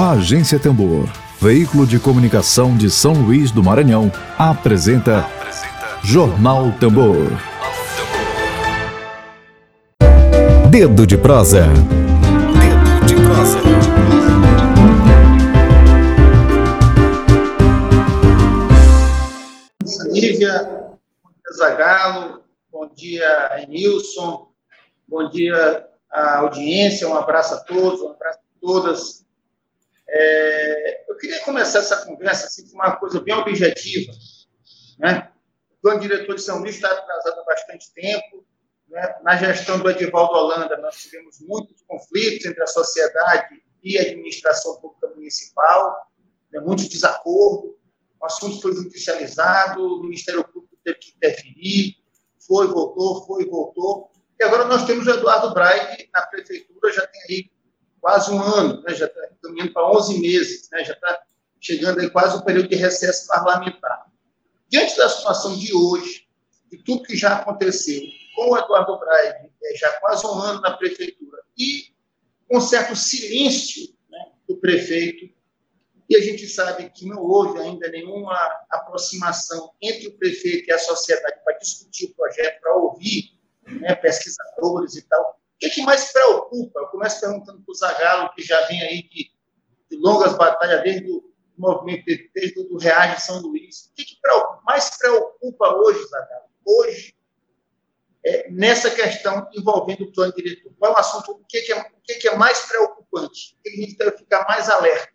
A Agência Tambor, veículo de comunicação de São Luís do Maranhão, apresenta, apresenta Jornal Tambor. Dedo de prosa. Dedo de prosa. Lívia, Zagalo, bom dia, Nilson, bom dia à audiência, um abraço a todos, um abraço a todas. É, eu queria começar essa conversa assim, com uma coisa bem objetiva. Né? O plano diretor de São Luís está atrasado há bastante tempo. Né? Na gestão do Edivaldo Holanda, nós tivemos muitos conflitos entre a sociedade e a administração pública municipal, né? desacordo. O assunto foi judicializado, o Ministério Público teve que interferir, foi, voltou, foi, voltou. E agora nós temos o Eduardo Braide na prefeitura, já tem aí quase um ano, né, já está caminhando para 11 meses, né, já está chegando aí quase o período de recesso parlamentar. Diante da situação de hoje, de tudo que já aconteceu com o Eduardo Braide, é, já quase um ano na prefeitura, e com certo silêncio né, do prefeito, e a gente sabe que não houve ainda nenhuma aproximação entre o prefeito e a sociedade para discutir o projeto, para ouvir né, pesquisadores e tal. O que, mais preocupa? Eu começo perguntando para o Zagallo, que já vem aí de, de longas batalhas desde o movimento, desde o Reage São Luís. O que, que mais preocupa hoje, Zagallo? Hoje, é, nessa questão envolvendo o plano diretor? Qual é o assunto? O que, que é, o que, que é mais preocupante? O que a gente deve ficar mais alerta?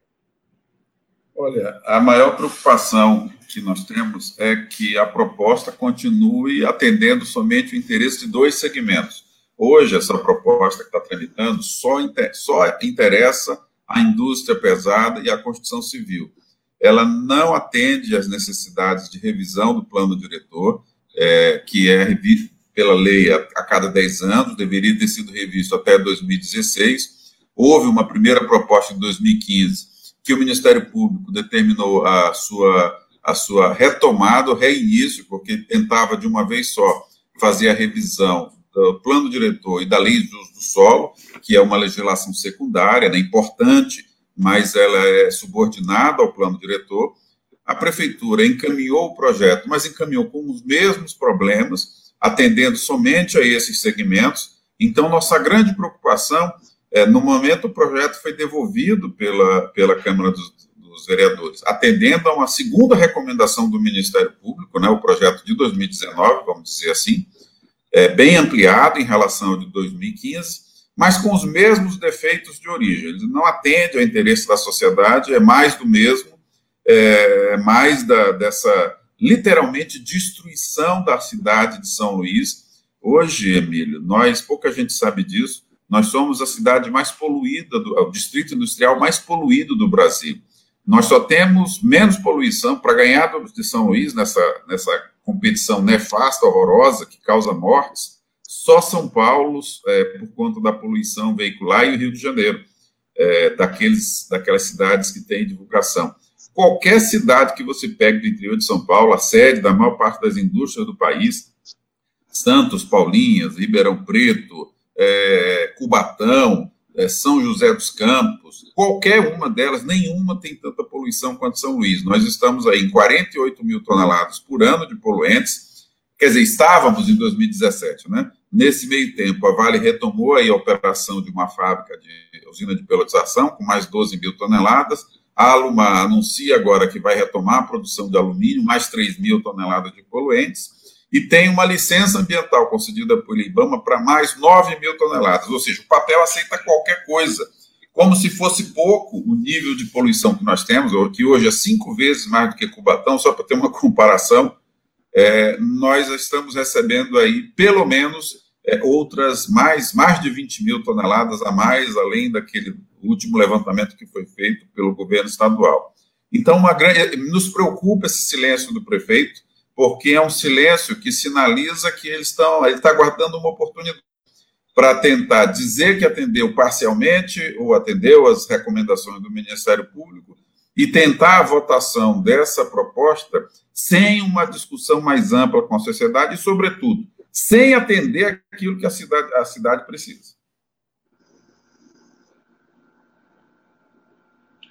Olha, a maior preocupação que nós temos é que a proposta continue atendendo somente o interesse de dois segmentos Hoje, essa proposta que está tramitando só, inter, só interessa a indústria pesada e a construção civil. Ela não atende às necessidades de revisão do plano diretor, é, que é revisto pela lei a, a cada 10 anos, deveria ter sido revisto até 2016. Houve uma primeira proposta em 2015 que o Ministério Público determinou a sua, a sua retomada, o reinício, porque tentava de uma vez só fazer a revisão do plano diretor e da lei de uso do solo, que é uma legislação secundária, né, importante, mas ela é subordinada ao plano diretor. A prefeitura encaminhou o projeto, mas encaminhou com os mesmos problemas, atendendo somente a esses segmentos. Então, nossa grande preocupação é, no momento, o projeto foi devolvido pela, pela Câmara dos, dos Vereadores, atendendo a uma segunda recomendação do Ministério Público, né, o projeto de 2019, vamos dizer assim, é, bem ampliado em relação ao de 2015, mas com os mesmos defeitos de origem. Ele não atende ao interesse da sociedade, é mais do mesmo, é mais da, dessa, literalmente, destruição da cidade de São Luís. Hoje, Emílio, nós, pouca gente sabe disso, nós somos a cidade mais poluída, do, o distrito industrial mais poluído do Brasil. Nós só temos menos poluição para ganhar de São Luís nessa, nessa competição nefasta, horrorosa, que causa mortes, só São Paulo, é, por conta da poluição veicular, e o Rio de Janeiro, é, daqueles, daquelas cidades que têm divulgação. Qualquer cidade que você pegue do interior de São Paulo, a sede da maior parte das indústrias do país, Santos, Paulinhas, Ribeirão Preto, é, Cubatão, São José dos Campos, qualquer uma delas, nenhuma tem tanta poluição quanto São Luís. Nós estamos aí em 48 mil toneladas por ano de poluentes, quer dizer, estávamos em 2017, né? Nesse meio tempo, a Vale retomou a operação de uma fábrica de usina de pelotização com mais 12 mil toneladas. A Aluma anuncia agora que vai retomar a produção de alumínio, mais 3 mil toneladas de poluentes e tem uma licença ambiental concedida por IBAMA para mais 9 mil toneladas, ou seja, o papel aceita qualquer coisa, como se fosse pouco o nível de poluição que nós temos, que hoje é cinco vezes mais do que Cubatão, só para ter uma comparação, é, nós estamos recebendo aí pelo menos é, outras mais, mais de 20 mil toneladas a mais, além daquele último levantamento que foi feito pelo governo estadual. Então, grande, nos preocupa esse silêncio do prefeito, porque é um silêncio que sinaliza que eles estão, ele está aguardando uma oportunidade para tentar dizer que atendeu parcialmente ou atendeu as recomendações do Ministério Público e tentar a votação dessa proposta sem uma discussão mais ampla com a sociedade e, sobretudo, sem atender aquilo que a cidade, a cidade precisa.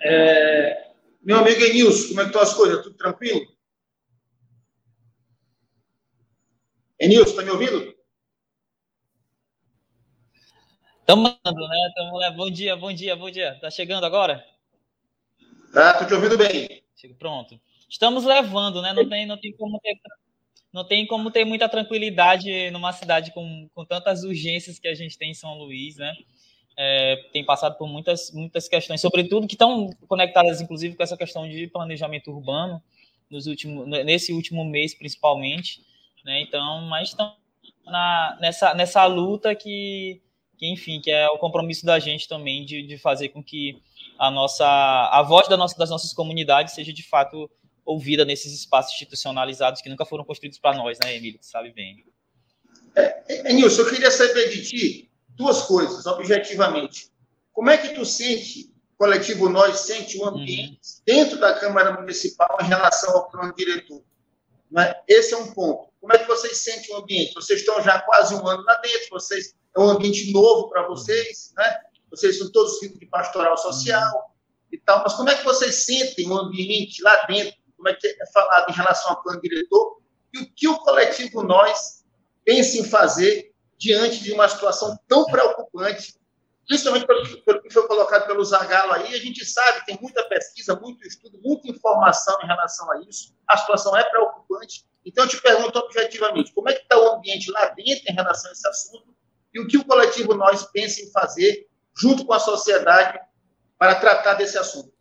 É, meu amigo Enilson, como é que estão as coisas? Tudo tranquilo? Enilson, está me ouvindo? Estamos mandando, né? Tamo, né? Bom dia, bom dia, bom dia. Tá chegando agora? Tá, tô te ouvindo bem. Pronto. Estamos levando, né? Não tem, não tem como ter, não tem como ter muita tranquilidade numa cidade com, com tantas urgências que a gente tem em São Luís, né? É, tem passado por muitas, muitas questões, sobretudo que estão conectadas, inclusive, com essa questão de planejamento urbano nos últimos, nesse último mês, principalmente, né? Então, mas estão na, nessa, nessa luta que que enfim, que é o compromisso da gente também de, de fazer com que a nossa a voz da nossa, das nossas comunidades seja de fato ouvida nesses espaços institucionalizados que nunca foram construídos para nós, né, Emílio? Tu sabe bem. É, é, Nilson, eu queria saber de ti duas coisas, objetivamente. Como é que tu sente, coletivo Nós sente o ambiente uhum. dentro da Câmara Municipal em relação ao plano diretor? Né? Esse é um ponto. Como é que vocês sentem o ambiente? Vocês estão já quase um ano lá dentro, vocês é um ambiente novo para vocês, né? Vocês são todos filhos de pastoral social e tal, mas como é que vocês sentem o ambiente lá dentro? Como é que é falado em relação ao plano diretor? E o que o coletivo Nós pensa em fazer diante de uma situação tão preocupante, principalmente pelo, pelo que foi colocado pelo Zagalo aí, a gente sabe, tem muita pesquisa, muito estudo, muita informação em relação a isso, a situação é preocupante, então eu te pergunto objetivamente, como é que está o ambiente lá dentro em relação a esse assunto e o que o coletivo Nós pensa em fazer junto com a sociedade para tratar desse assunto.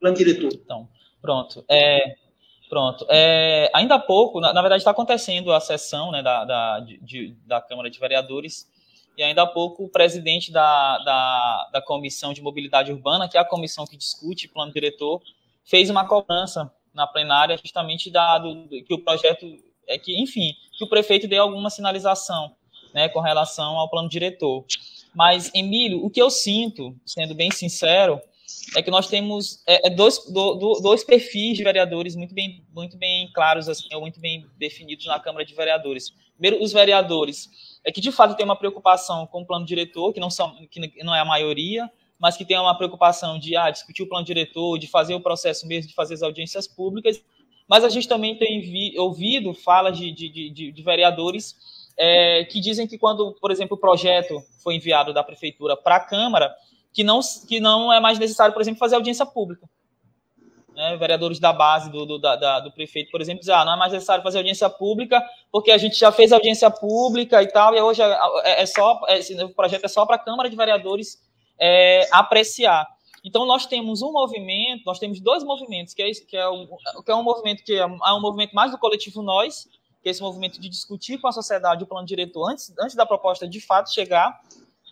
Plano diretor. Então, pronto. É, pronto. É, ainda há pouco, na, na verdade, está acontecendo a sessão né, da, da, de, da Câmara de Vereadores e ainda há pouco o presidente da, da, da Comissão de Mobilidade Urbana, que é a comissão que discute plano diretor, fez uma cobrança na plenária justamente dado que o projeto é que, enfim, que o prefeito dê alguma sinalização né, com relação ao plano diretor. Mas, Emílio, o que eu sinto, sendo bem sincero, é que nós temos é, é dois, do, do, dois perfis de vereadores muito bem, muito bem claros, assim, ou muito bem definidos na Câmara de Vereadores. Primeiro, os vereadores é que, de fato, tem uma preocupação com o plano diretor, que não, são, que não é a maioria, mas que tem uma preocupação de ah, discutir o plano diretor, de fazer o processo mesmo, de fazer as audiências públicas. Mas a gente também tem vi, ouvido falas de, de, de, de vereadores é, que dizem que quando, por exemplo, o projeto foi enviado da prefeitura para a Câmara, que não, que não é mais necessário, por exemplo, fazer audiência pública. Né, vereadores da base do, do, da, do prefeito, por exemplo, dizem, ah, não é mais necessário fazer audiência pública, porque a gente já fez audiência pública e tal, e hoje é, é, é só, é, esse projeto é só para a Câmara de Vereadores é, apreciar. Então, nós temos um movimento, nós temos dois movimentos, que é, que é, um, que é um movimento que é, é um movimento mais do coletivo Nós, que é esse movimento de discutir com a sociedade o plano diretor antes, antes da proposta de fato chegar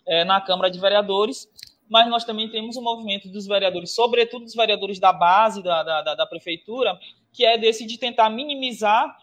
é, na Câmara de Vereadores, mas nós também temos um movimento dos vereadores, sobretudo dos vereadores da base da, da, da prefeitura, que é desse de tentar minimizar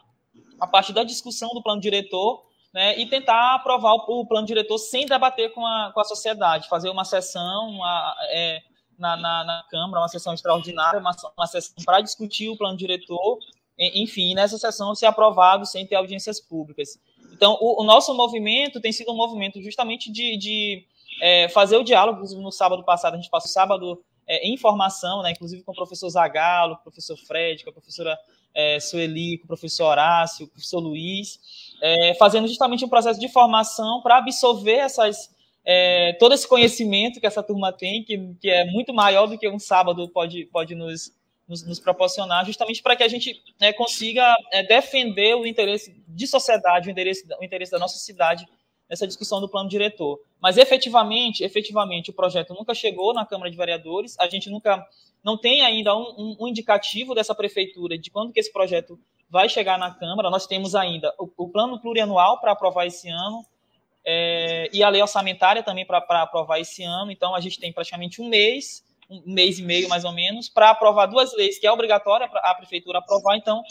a parte da discussão do plano diretor né, e tentar aprovar o, o, plano diretor sem debater com a, com a sociedade, fazer uma sessão uma, é, na, na, na, Câmara, uma sessão extraordinária, uma, uma sessão para discutir o plano diretor enfim, nessa sessão ser aprovado sem ter audiências públicas. Então, o, o nosso movimento tem sido um movimento justamente de, de é, fazer o diálogo. No sábado passado, a gente passou o sábado é, em formação, né, inclusive com o professor Zagalo, com o professor Fred, com a professora é, Sueli, com o professor Horácio, com o professor Luiz, é, fazendo justamente um processo de formação para absorver essas, é, todo esse conhecimento que essa turma tem, que, que é muito maior do que um sábado pode, pode nos, nos, nos proporcionar, justamente para que a gente né, consiga é, defender o interesse de sociedade, o interesse, o interesse da nossa cidade nessa discussão do plano diretor. Mas efetivamente, efetivamente, o projeto nunca chegou na Câmara de Vereadores, a gente nunca não tem ainda um, um, um indicativo dessa prefeitura de quando que esse projeto vai chegar na Câmara. Nós temos ainda o, o plano plurianual para aprovar esse ano, é, e a lei orçamentária também para aprovar esse ano. Então, a gente tem praticamente um mês um mês e meio mais ou menos, para aprovar duas leis que é obrigatória a prefeitura aprovar. Então,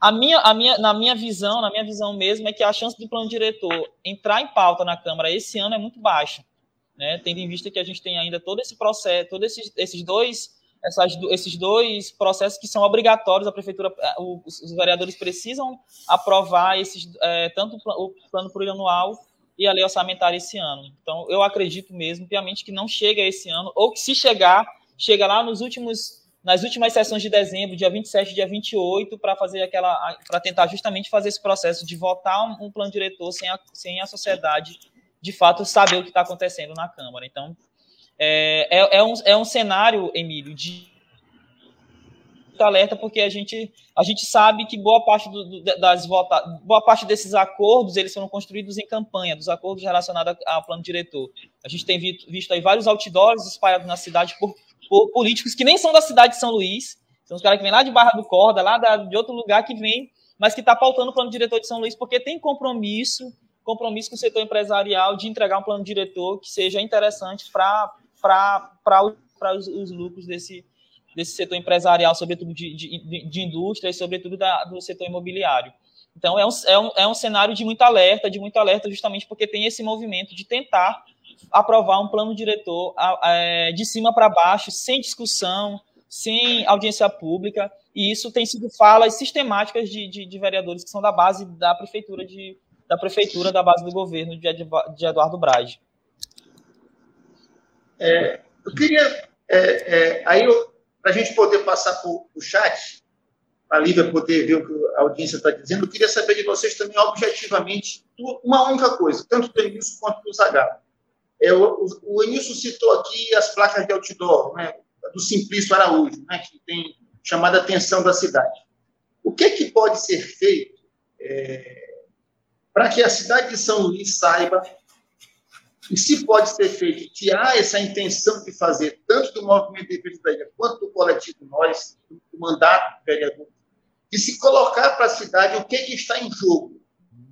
a minha, a minha, na minha visão, na minha visão mesmo, é que a chance do plano diretor entrar em pauta na Câmara esse ano é muito baixa, né? Tendo em vista que a gente tem ainda todo esse processo, todos esses, esses dois essas, esses dois processos que são obrigatórios, a prefeitura, os, os vereadores precisam aprovar esses, é, tanto o plano plurianual e a lei orçamentária esse ano. Então, eu acredito mesmo, piamente, que não chega esse ano, ou que se chegar, chega lá nos últimos nas últimas sessões de dezembro, dia 27 e dia 28, para fazer aquela para tentar justamente fazer esse processo de votar um, um plano diretor sem a, sem a sociedade de fato saber o que está acontecendo na Câmara. Então, é, é, é, um, é um cenário, Emílio, de alerta porque a gente, a gente sabe que boa parte do, do, das vota, boa parte desses acordos eles foram construídos em campanha, dos acordos relacionados ao plano diretor. A gente tem visto, visto aí vários outdoors espalhados na cidade por, por, políticos que nem são da cidade de São Luís, são os caras que vêm lá de Barra do Corda, lá da, de outro lugar que vem, mas que está pautando o plano diretor de São Luís porque tem compromisso, compromisso com o setor empresarial de entregar um plano diretor que seja interessante para os, os lucros desse, desse setor empresarial, sobretudo de, de, de indústria e sobretudo da, do setor imobiliário. Então, é um, é, um, é um cenário de muito alerta, de muito alerta justamente porque tem esse movimento de tentar aprovar um plano diretor é, de cima para baixo, sem discussão, sem audiência pública, e isso tem sido falas sistemáticas de, de, de vereadores que são da base da prefeitura, de, da prefeitura, da base do governo de, de Eduardo Brade. É, eu queria, é, é aí para a gente poder passar para o chat, a Lívia poder ver o que a audiência está dizendo, eu queria saber de vocês também, objetivamente, uma única coisa, tanto do Enilson quanto do Zagallo. É, o, o Enilson citou aqui as placas de outdoor, né, do Simplício Araújo, né, que tem chamado a atenção da cidade. O que, é que pode ser feito é, para que a cidade de São Luís saiba e se pode ser feito, que há essa intenção de fazer, tanto do movimento de defesa da ilha quanto do coletivo Nós, do mandato do vereador, de se colocar para a cidade o que, que está em jogo.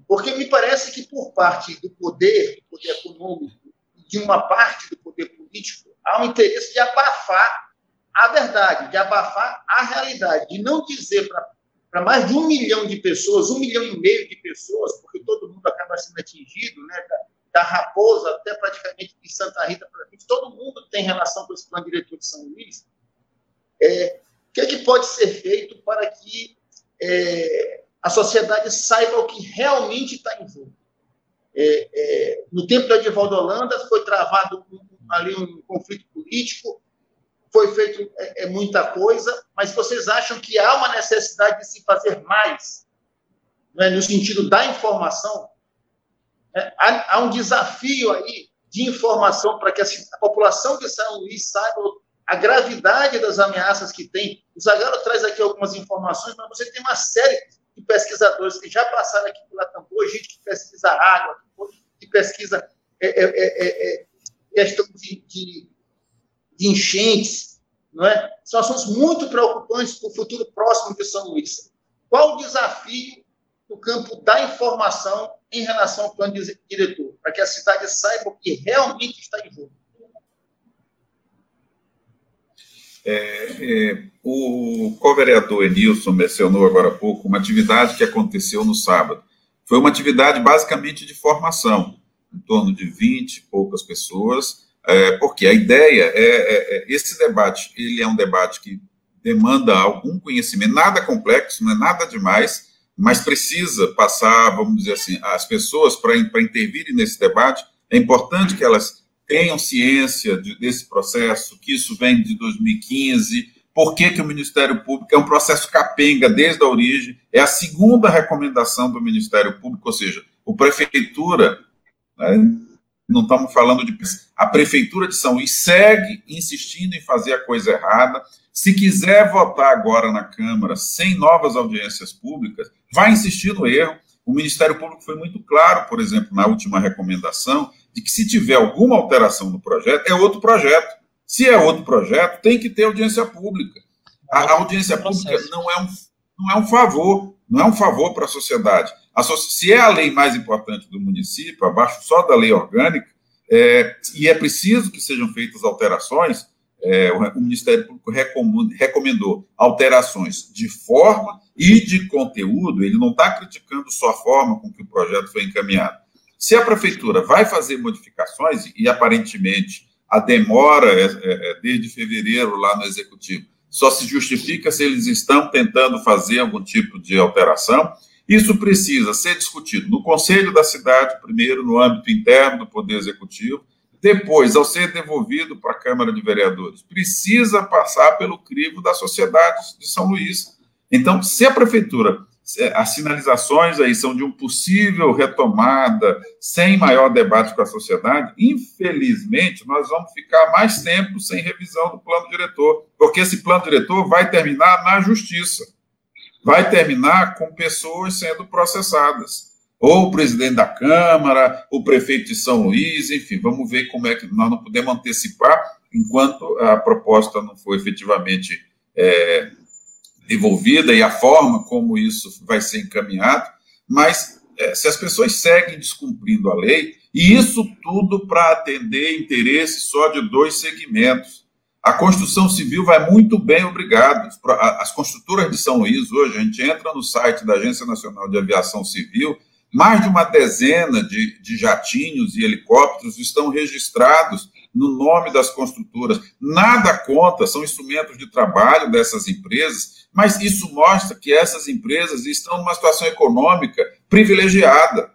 Porque me parece que, por parte do poder, do poder econômico, de uma parte do poder político, há um interesse de abafar a verdade, de abafar a realidade, de não dizer para mais de um milhão de pessoas, um milhão e meio de pessoas, porque todo mundo acaba sendo atingido, né, da Raposa até praticamente de Santa Rita todo mundo tem relação com esse plano diretor de São Luís. É, o que, é que pode ser feito para que é, a sociedade saiba o que realmente está em jogo? É, é, no tempo da Edivaldo Holanda foi travado um, ali um conflito político, foi feito é, é, muita coisa, mas vocês acham que há uma necessidade de se fazer mais, né, no sentido da informação? É, há, há, um desafio aí de informação para que a, a, população de São Luís saiba a gravidade das ameaças que tem. O Zagalo traz aqui algumas informações, mas você tem uma série de pesquisadores que já passaram aqui pela Tambor, gente que pesquisa água, que pesquisa é, é, é, é questão de, de, de, enchentes, não é? São assuntos muito preocupantes para o futuro próximo de São Luís. Qual o desafio no campo da informação em relação ao plano diretor, para que a cidade saiba o que realmente está em jogo. É, é, o co-vereador Enilson mencionou agora há pouco uma atividade que aconteceu no sábado. Foi uma atividade basicamente de formação, em torno de 20 e poucas pessoas, é, porque a ideia é, é, é, esse debate, ele é um debate que demanda algum conhecimento, nada complexo, não é nada demais, mas precisa passar, vamos dizer assim, as pessoas para intervirem nesse debate, é importante que elas tenham ciência de, desse processo, que isso vem de 2015, por que, que o Ministério Público é um processo capenga desde a origem, é a segunda recomendação do Ministério Público, ou seja, o Prefeitura, né, não estamos falando de. A Prefeitura de São Luís segue insistindo em fazer a coisa errada, se quiser votar agora na Câmara sem novas audiências públicas, vai insistir no erro. O Ministério Público foi muito claro, por exemplo, na última recomendação, de que se tiver alguma alteração no projeto, é outro projeto. Se é outro projeto, tem que ter audiência pública. A, a audiência pública não é, um, não é um favor, não é um favor para a sociedade. se é a lei mais importante do município, abaixo só da lei orgânica, é, e é preciso que sejam feitas alterações, é, o Ministério Público recomendou alterações de forma e de conteúdo, ele não está criticando só a forma com que o projeto foi encaminhado. Se a prefeitura vai fazer modificações, e aparentemente a demora é, é, é desde fevereiro lá no executivo, só se justifica se eles estão tentando fazer algum tipo de alteração. Isso precisa ser discutido no Conselho da Cidade, primeiro, no âmbito interno do Poder Executivo, depois, ao ser devolvido para a Câmara de Vereadores, precisa passar pelo crivo da sociedade de São Luís. Então, se a prefeitura, as sinalizações aí são de um possível retomada, sem maior debate com a sociedade, infelizmente, nós vamos ficar mais tempo sem revisão do plano diretor, porque esse plano diretor vai terminar na justiça, vai terminar com pessoas sendo processadas ou o presidente da Câmara, o prefeito de São Luís, enfim, vamos ver como é que nós não podemos antecipar enquanto a proposta não for efetivamente é, devolvida e a forma como isso vai ser encaminhado, mas é, se as pessoas seguem descumprindo a lei, e isso tudo para atender interesses só de dois segmentos. A construção civil vai muito bem, obrigado. As construtoras de São Luís, hoje, a gente entra no site da Agência Nacional de Aviação Civil, mais de uma dezena de, de jatinhos e helicópteros estão registrados no nome das construtoras. Nada conta, são instrumentos de trabalho dessas empresas, mas isso mostra que essas empresas estão numa situação econômica privilegiada.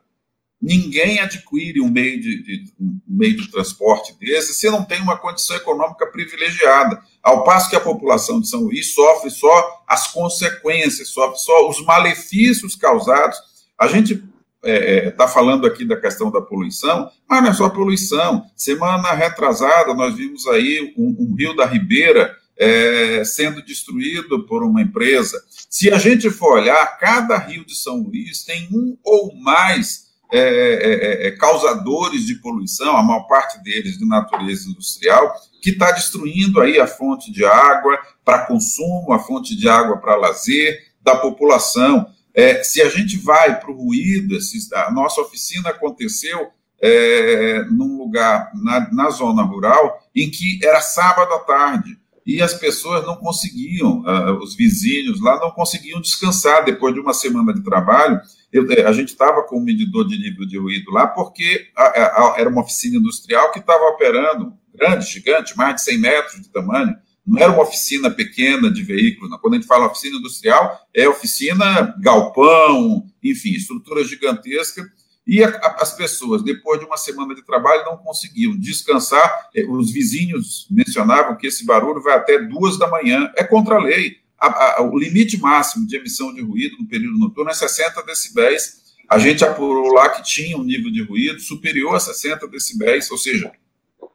Ninguém adquire um meio de, de, um meio de transporte desse se não tem uma condição econômica privilegiada. Ao passo que a população de São Luís sofre só as consequências, sofre só os malefícios causados. A gente está é, é tá falando aqui da questão da poluição, mas não é só poluição. Semana retrasada, nós vimos aí um, um rio da Ribeira é, sendo destruído por uma empresa. Se a gente for olhar, cada rio de São Luís tem um ou mais é, é, é causadores de poluição, a maior parte deles de natureza industrial, que está destruindo aí a fonte de água para consumo, a fonte de água para lazer da população. É, se a gente vai para o ruído, a nossa oficina aconteceu é, num lugar na, na, zona rural em que era sábado à tarde e as pessoas não conseguiam, uh, os vizinhos lá não conseguiam descansar depois de uma semana de trabalho. Eu, é, a gente estava com um medidor de nível de ruído lá porque a, a, a, era uma oficina industrial que estava operando grande, gigante, mais de 100 metros de tamanho não era uma oficina pequena de veículos. Não. Quando a gente fala oficina industrial, é oficina galpão, enfim, estrutura gigantesca. E a, a, as pessoas, depois de uma semana de trabalho, não conseguiam descansar. É, os vizinhos mencionavam que esse barulho vai até duas da manhã. É contra a lei. A, o limite máximo de emissão de ruído no período noturno é 60 decibéis. A gente apurou lá que tinha um nível de ruído superior a 60 decibéis, ou seja,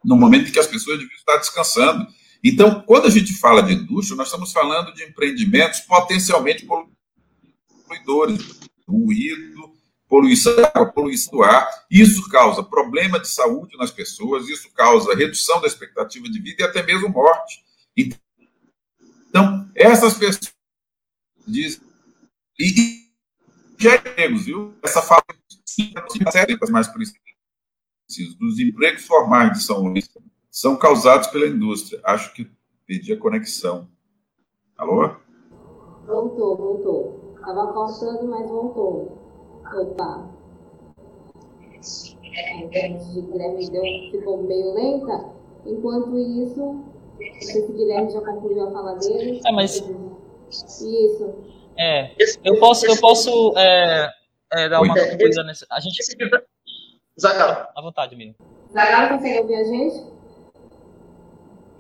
no momento em que as pessoas deviam estar descansando. Então, quando a gente fala de indústria, nós estamos falando de empreendimentos potencialmente poluidores, ruído, poluição da água, poluição do ar. Isso causa problema de saúde nas pessoas, isso causa redução da expectativa de vida e até mesmo morte. Então, essas pessoas dizem. E já empregos, viu? Essa fala mais precisos dos empregos formais de São Luís são causados pela indústria. Acho que perdi a conexão. Alô? Voltou, voltou. Estava cortando, mas voltou. Opa. A internet de Guilherme deu, ficou meio lenta. Enquanto isso, não sei se Guilherme já concluiu a fala dele. É, mas... Isso. É, eu posso, eu posso é, é, dar uma coisa nessa. A gente. Zagalo. À vontade, amigo. Zagalo, consegue ouvir a gente?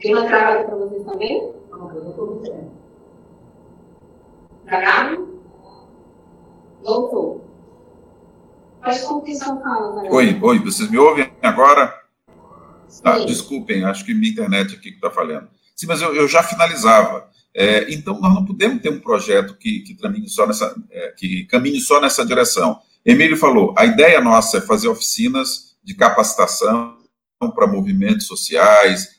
Tem uma travada para vocês também? Não, eu não estou. Travado? Voltou. Pode concluir sua fala, Oi, oi, vocês me ouvem agora? Ah, desculpem, acho que minha internet aqui que está falhando. Sim, mas eu, eu já finalizava. É, então, nós não podemos ter um projeto que, que, caminhe só nessa, é, que caminhe só nessa direção. Emílio falou, a ideia nossa é fazer oficinas de capacitação para movimentos sociais,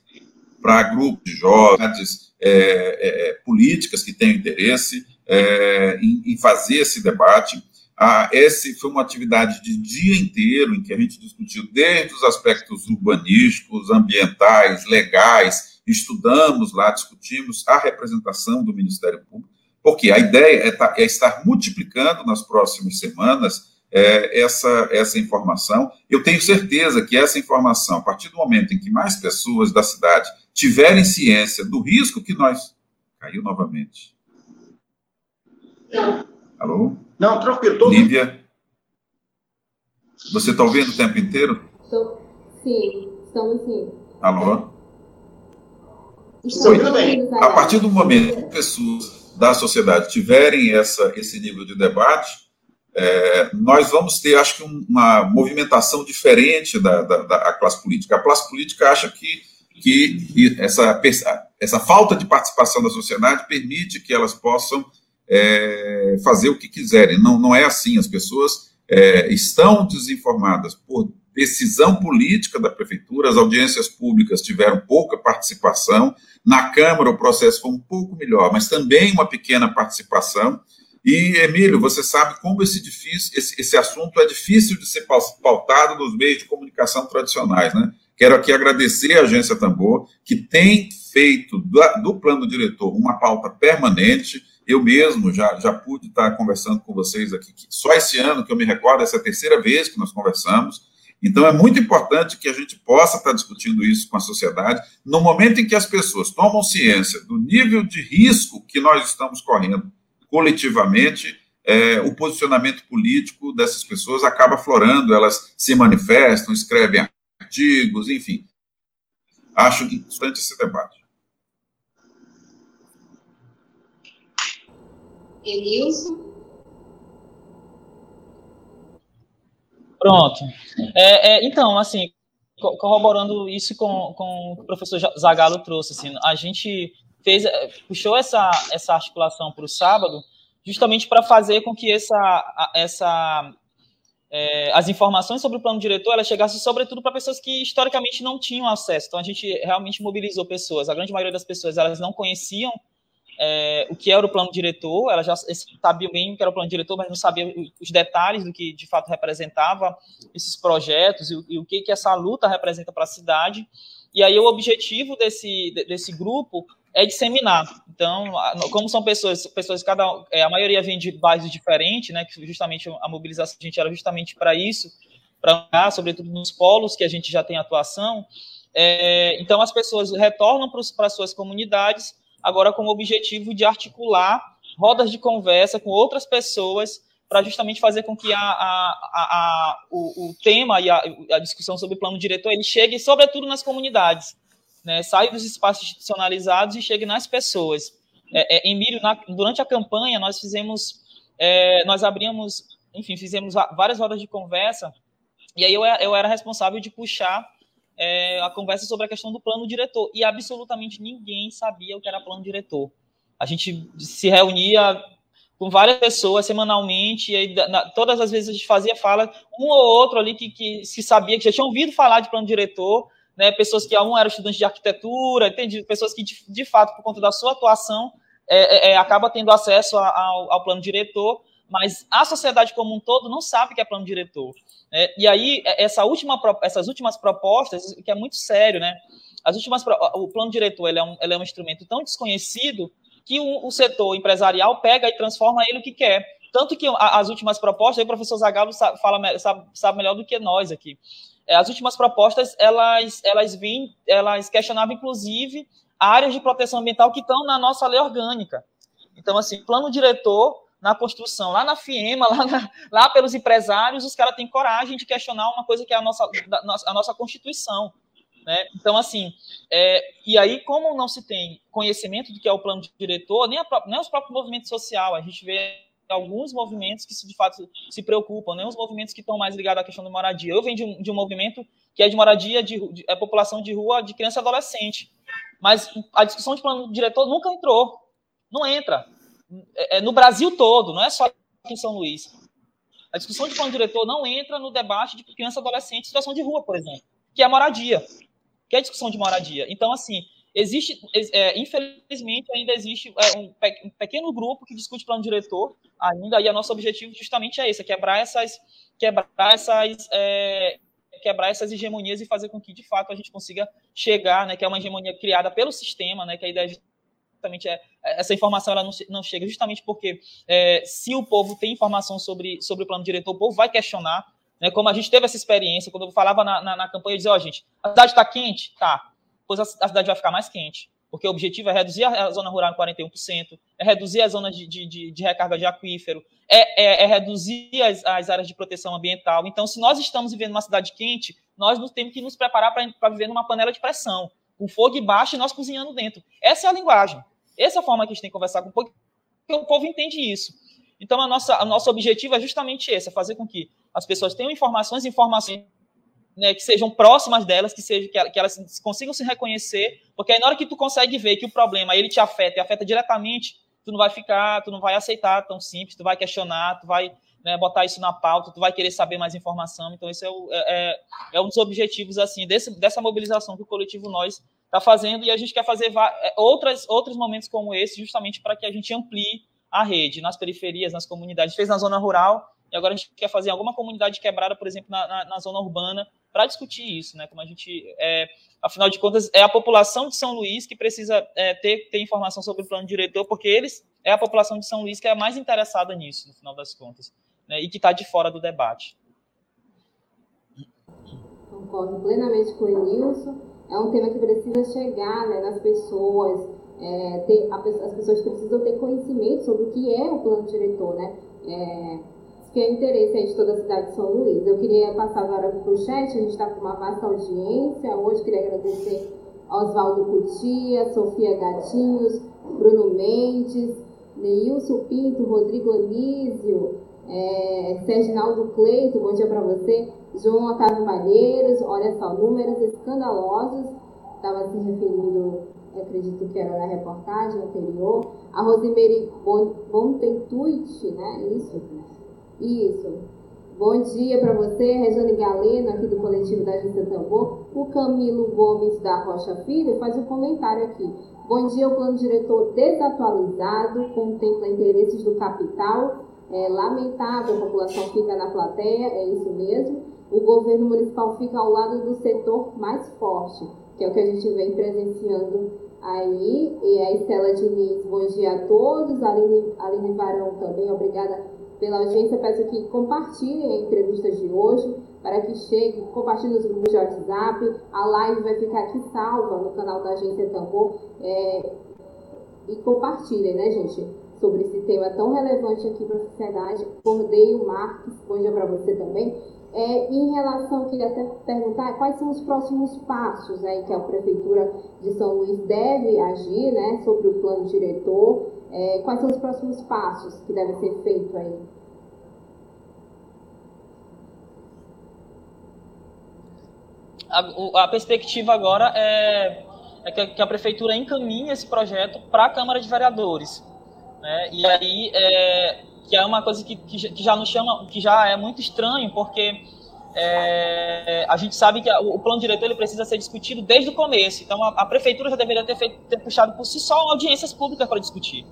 para grupos de jovens, é, é, é, políticas que têm interesse é, em, em, fazer esse debate. Ah, essa foi uma atividade de dia inteiro em que a gente discutiu desde os aspectos urbanísticos, ambientais, legais, estudamos lá, discutimos a representação do Ministério Público, porque a ideia é, tá, é estar multiplicando nas próximas semanas é, essa, essa informação. Eu tenho certeza que essa informação, a partir do momento em que mais pessoas da cidade tiverem ciência do risco que nós. Caiu novamente. Não. Alô? Não, tranquilo. Tô... Lívia? Você está ouvindo o tempo inteiro? Tô... Sim, Estamos sim. Alô? Oi. bem. A partir do momento que pessoas da sociedade tiverem essa, esse nível de debate, é, nós vamos ter, acho que, uma movimentação diferente da, da, da classe política. A classe política acha que, que essa, essa falta de participação da sociedade permite que elas possam é, fazer o que quiserem. Não, não é assim. As pessoas é, estão desinformadas por decisão política da prefeitura, as audiências públicas tiveram pouca participação, na Câmara o processo foi um pouco melhor, mas também uma pequena participação. E, Emílio, você sabe como esse, difícil, esse, esse assunto é difícil de ser pautado nos meios de comunicação tradicionais, né? Quero aqui agradecer à Agência Tambor, que tem feito do, do plano diretor uma pauta permanente, eu mesmo já, já pude estar conversando com vocês aqui, só esse ano que eu me recordo, essa é a terceira vez que nós conversamos. Então, é muito importante que a gente possa estar discutindo isso com a sociedade, no momento em que as pessoas tomam ciência do nível de risco que nós estamos correndo coletivamente, é, o posicionamento político dessas pessoas acaba florando, elas se manifestam, escrevem artigos, enfim. Acho importante esse debate. Enilson? Pronto. É, é, então, assim, corroborando isso com, com o que o professor Zagallo trouxe, assim, a gente fez, é, puxou essa, essa articulação para o sábado justamente para fazer com que essa, essa é, as informações sobre o plano diretor elas chegassem sobretudo para pessoas que historicamente não tinham acesso. Então a gente realmente mobilizou pessoas. A grande maioria das pessoas elas não conheciam é, o que era o plano diretor, ela já sabia bem o que era o plano diretor, mas não sabia os detalhes do que de fato representava esses projetos e, e o que, que essa luta representa para a cidade. E aí o objetivo desse, desse grupo é disseminar. Então, como são pessoas, pessoas cada é, a maioria vem de bairros diferentes, né? Que justamente a mobilização a gente era justamente para isso, para sobretudo nos polos que a gente já tem atuação. É, então, as pessoas retornam para suas comunidades agora com o objetivo de articular rodas de conversa com outras pessoas para justamente fazer com que a, a, a, o, o, tema e a, discussão sobre o plano diretor ele chegue sobretudo nas comunidades, né? dos espaços institucionalizados e chegue nas pessoas. É, é, Emílio, na, durante a campanha nós fizemos, é, nós abrimos, enfim, fizemos várias rodas de conversa e aí eu, eu era responsável de puxar é, a conversa sobre a questão do plano diretor. E absolutamente ninguém sabia o que era plano diretor. A gente se reunia com várias pessoas semanalmente, e aí, na, todas as vezes a gente fazia fala, um ou outro ali que, que se sabia, que já tinha ouvido falar de plano diretor, né, pessoas que um era estudante de arquitetura, entendi, pessoas que, de, de, fato, por conta da sua atuação, é, é, é acaba tendo acesso ao, ao plano diretor, mas a sociedade como um todo não sabe que é plano diretor. É, e aí, é, essa última, essas últimas propostas, que é muito sério, né? As últimas, o plano diretor ele é, um, ele é um instrumento tão desconhecido que o, o, setor empresarial pega e transforma ele o que quer. Tanto que as últimas propostas, aí o professor Zagallo sabe, fala, sabe, sabe melhor do que nós aqui. É, as últimas propostas, elas, elas, vêm, elas questionavam, inclusive, áreas de proteção ambiental que estão na nossa lei orgânica. Então, assim, plano diretor na construção, lá na FIEMA, lá, na, lá pelos empresários, os caras têm coragem de questionar uma coisa que é a nossa, a nossa Constituição. Né? Então, assim, é, e aí, como não se tem conhecimento do que é o plano diretor, nem, a, nem os próprios movimentos sociais, a gente vê alguns movimentos que, de fato, se preocupam, nem os movimentos que estão mais ligados à questão da moradia. Eu venho de um, de um movimento que é de moradia, de, de é população de rua, de criança e adolescente. Mas a discussão de plano diretor nunca entrou. Não entra. É, é, no Brasil todo, não é só aqui em São Luís. A discussão de plano diretor não entra no debate de criança adolescente em situação de rua, por exemplo, que é moradia, que é discussão de moradia. Então, assim, existe, é, infelizmente, ainda existe é, um, um, pequeno grupo que discute plano diretor ainda, e o nosso objetivo justamente é esse, é quebrar essas, quebrar essas, é, quebrar essas hegemonias e fazer com que, de fato, a gente consiga chegar, né, que é uma hegemonia criada pelo sistema, né, que a ideia é justamente é, é, essa informação ela não, não chega justamente porque é, se o povo tem informação sobre, sobre o plano diretor, o povo vai questionar, né, como a gente teve essa experiência, quando eu falava na, na, na campanha, eu dizia, ó, oh, gente, a cidade está quente? Tá, pois a, a, cidade vai ficar mais quente, porque o objetivo é reduzir a, zona rural em 41%, é reduzir as zonas de, de, de, recarga de aquífero, é, é, é reduzir as, as áreas de proteção ambiental. Então, se nós estamos vivendo uma cidade quente, nós temos que nos preparar para viver numa panela de pressão, com fogo baixo e nós cozinhando dentro. Essa é a linguagem. Essa é a forma que a gente tem que conversar com o povo, porque o povo entende isso. Então, a nossa, o nosso objetivo é justamente esse, é fazer com que as pessoas tenham informações, informações né, que sejam próximas delas, que, seja, que, elas consigam se reconhecer, porque aí na hora que tu consegue ver que o problema ele te afeta e afeta diretamente, tu não vai ficar, tu não vai aceitar tão simples, tu vai questionar, tu vai né, botar isso na pauta, tu vai querer saber mais informação. Então, esse é, o, é, é, é um dos objetivos assim desse, dessa mobilização que o coletivo Nós está fazendo, e a gente quer fazer é, outras, outros momentos como esse, justamente para que a gente amplie a rede nas periferias, nas comunidades. Fez na zona rural, e agora a gente quer fazer alguma comunidade quebrada, por exemplo, na, na, na zona urbana, para discutir isso, né? Como a gente, é, afinal de contas, é a população de São Luís que precisa é, ter, ter informação sobre o plano diretor, porque eles é a população de São Luís que é mais interessada nisso, no final das contas, né? E que está de fora do debate. Concordo plenamente com o Enilson. É um tema que precisa chegar né, nas pessoas. É, ter, as pessoas precisam ter conhecimento sobre o que é o plano diretor, né? É, que é interesse de toda a cidade de São Luís. Eu queria passar agora para o chat, a gente está com uma vasta audiência. Hoje queria agradecer Oswaldo Cutia, Sofia Gatinhos, Bruno Mendes, Neilson Pinto, Rodrigo Anísio, é, Serginaldo Cleito, bom dia para você, João Otávio Malheiros, olha só, números escandalosos, estava se referindo, acredito que era na reportagem anterior, a Rosemary Bontentuit, né, isso, isso. Bom dia para você, Regiane Galeno, aqui do coletivo da Agência Tambor. O Camilo Gomes da Rocha Filho faz um comentário aqui. Bom dia, o plano diretor desatualizado, contempla interesses do capital. É lamentável, a população fica na plateia, é isso mesmo. O governo municipal fica ao lado do setor mais forte, que é o que a gente vem presenciando aí. E a Estela Diniz, bom dia a todos. Aline, Aline Varão também, obrigada pela audiência. Peço que compartilhem a entrevista de hoje para que chegue, compartilhe nos grupos de WhatsApp. A live vai ficar aqui salva no canal da Agência Tambor. É, e compartilhem, né, gente, sobre esse tema tão relevante aqui para a sociedade. Cordeio Marques, bom dia para você também. É, em relação, queria até perguntar quais são os próximos passos aí que a Prefeitura de São Luís deve agir né, sobre o plano diretor é, quais são os próximos passos que devem ser feitos aí? A, a perspectiva agora é, é que, a, que, a, prefeitura encaminhe esse projeto para a Câmara de Vereadores. Né? E aí, é, que é uma coisa que, que, já nos chama, que já é muito estranho, porque é, a gente sabe que o, plano diretor ele precisa ser discutido desde o começo. Então, a, a prefeitura já deveria ter, feito, ter puxado por si só audiências públicas para discutir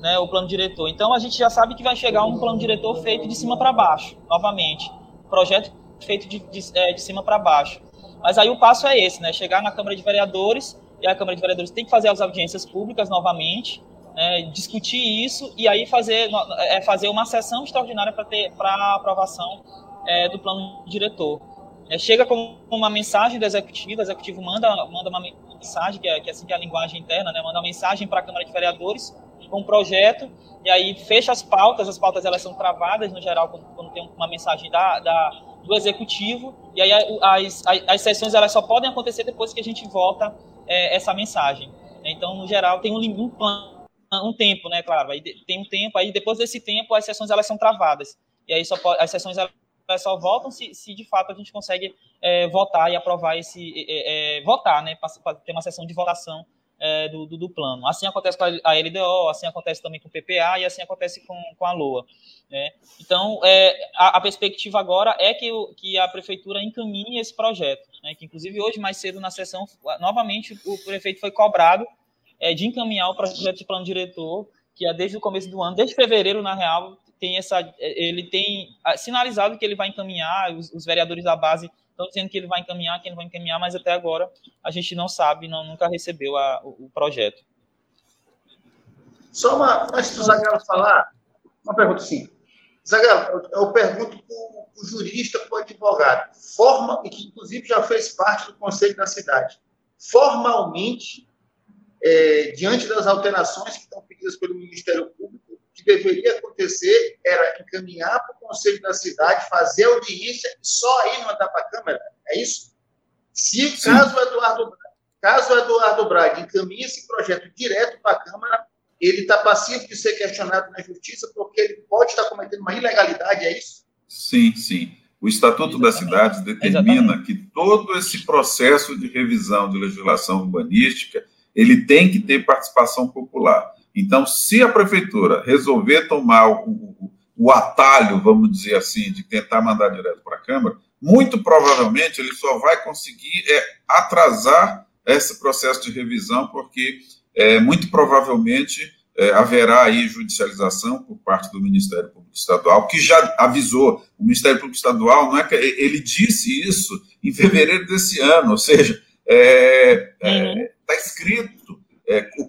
né, o plano diretor. Então, a gente já sabe que vai chegar um plano diretor feito de cima para baixo, novamente. Projeto feito de, de, é, de cima para baixo. Mas aí o passo é esse, né? Chegar na Câmara de Vereadores, e a Câmara de Vereadores tem que fazer as audiências públicas novamente, né, discutir isso e aí fazer, é, fazer uma sessão extraordinária para aprovação é, do plano diretor. É, chega com uma mensagem do executivo, o executivo manda, manda uma mensagem, que é, que é assim que é a linguagem interna, né, manda uma mensagem para a Câmara de Vereadores um projeto, e aí fecha as pautas, as pautas elas são travadas, no geral, quando, quando tem uma mensagem da, da, do executivo, e aí as, as, as, sessões elas só podem acontecer depois que a gente volta é, essa mensagem. Então, no geral, tem um, um, um tempo, né, claro, aí tem um tempo, aí depois desse tempo as sessões elas são travadas, e aí só pode, as sessões elas só votam se, se de fato a gente consegue é, votar e aprovar esse é, é, votar, né, para ter uma sessão de votação é, do, do, do, plano. Assim acontece com a LDO, assim acontece também com o PPA e assim acontece com, com a LOA. Né? Então, é, a, a, perspectiva agora é que, que a prefeitura encaminhe esse projeto, né? que inclusive hoje, mais cedo na sessão, novamente o prefeito foi cobrado é, de encaminhar o projeto de plano diretor, que é desde o começo do ano, desde fevereiro, na real, tem essa, ele tem sinalizado que ele vai encaminhar, os, os vereadores da base estão dizendo que ele vai encaminhar, que ele vai encaminhar, mas até agora a gente não sabe, não, nunca recebeu a, o, o, projeto. Só uma, antes do Zagallo falar, uma pergunta sim. Zagallo, eu, eu pergunto para o jurista, para o advogado, forma, e que inclusive já fez parte do Conselho da Cidade, formalmente, é, diante das alterações que estão pedidas pelo Ministério Público, que deveria acontecer era encaminhar para o Conselho da Cidade, fazer audiência e só aí mandar para a Câmara. É isso? Se caso o Eduardo, caso o Eduardo Braga encaminhe esse projeto direto para a Câmara, ele está passivo de ser questionado na Justiça porque ele pode estar cometendo uma ilegalidade, é isso? Sim, sim. O Estatuto Exatamente. da Cidade determina Exatamente. que todo esse processo de revisão de legislação urbanística ele tem que ter participação popular. Então, se a prefeitura resolver tomar o, o, o atalho, vamos dizer assim, de tentar mandar direto para a Câmara, muito provavelmente ele só vai conseguir é, atrasar esse processo de revisão, porque é, muito provavelmente é, haverá aí judicialização por parte do Ministério Público Estadual, que já avisou, o Ministério Público Estadual, não é que ele disse isso em fevereiro desse ano, ou seja, está é, é, uhum. Tá escrito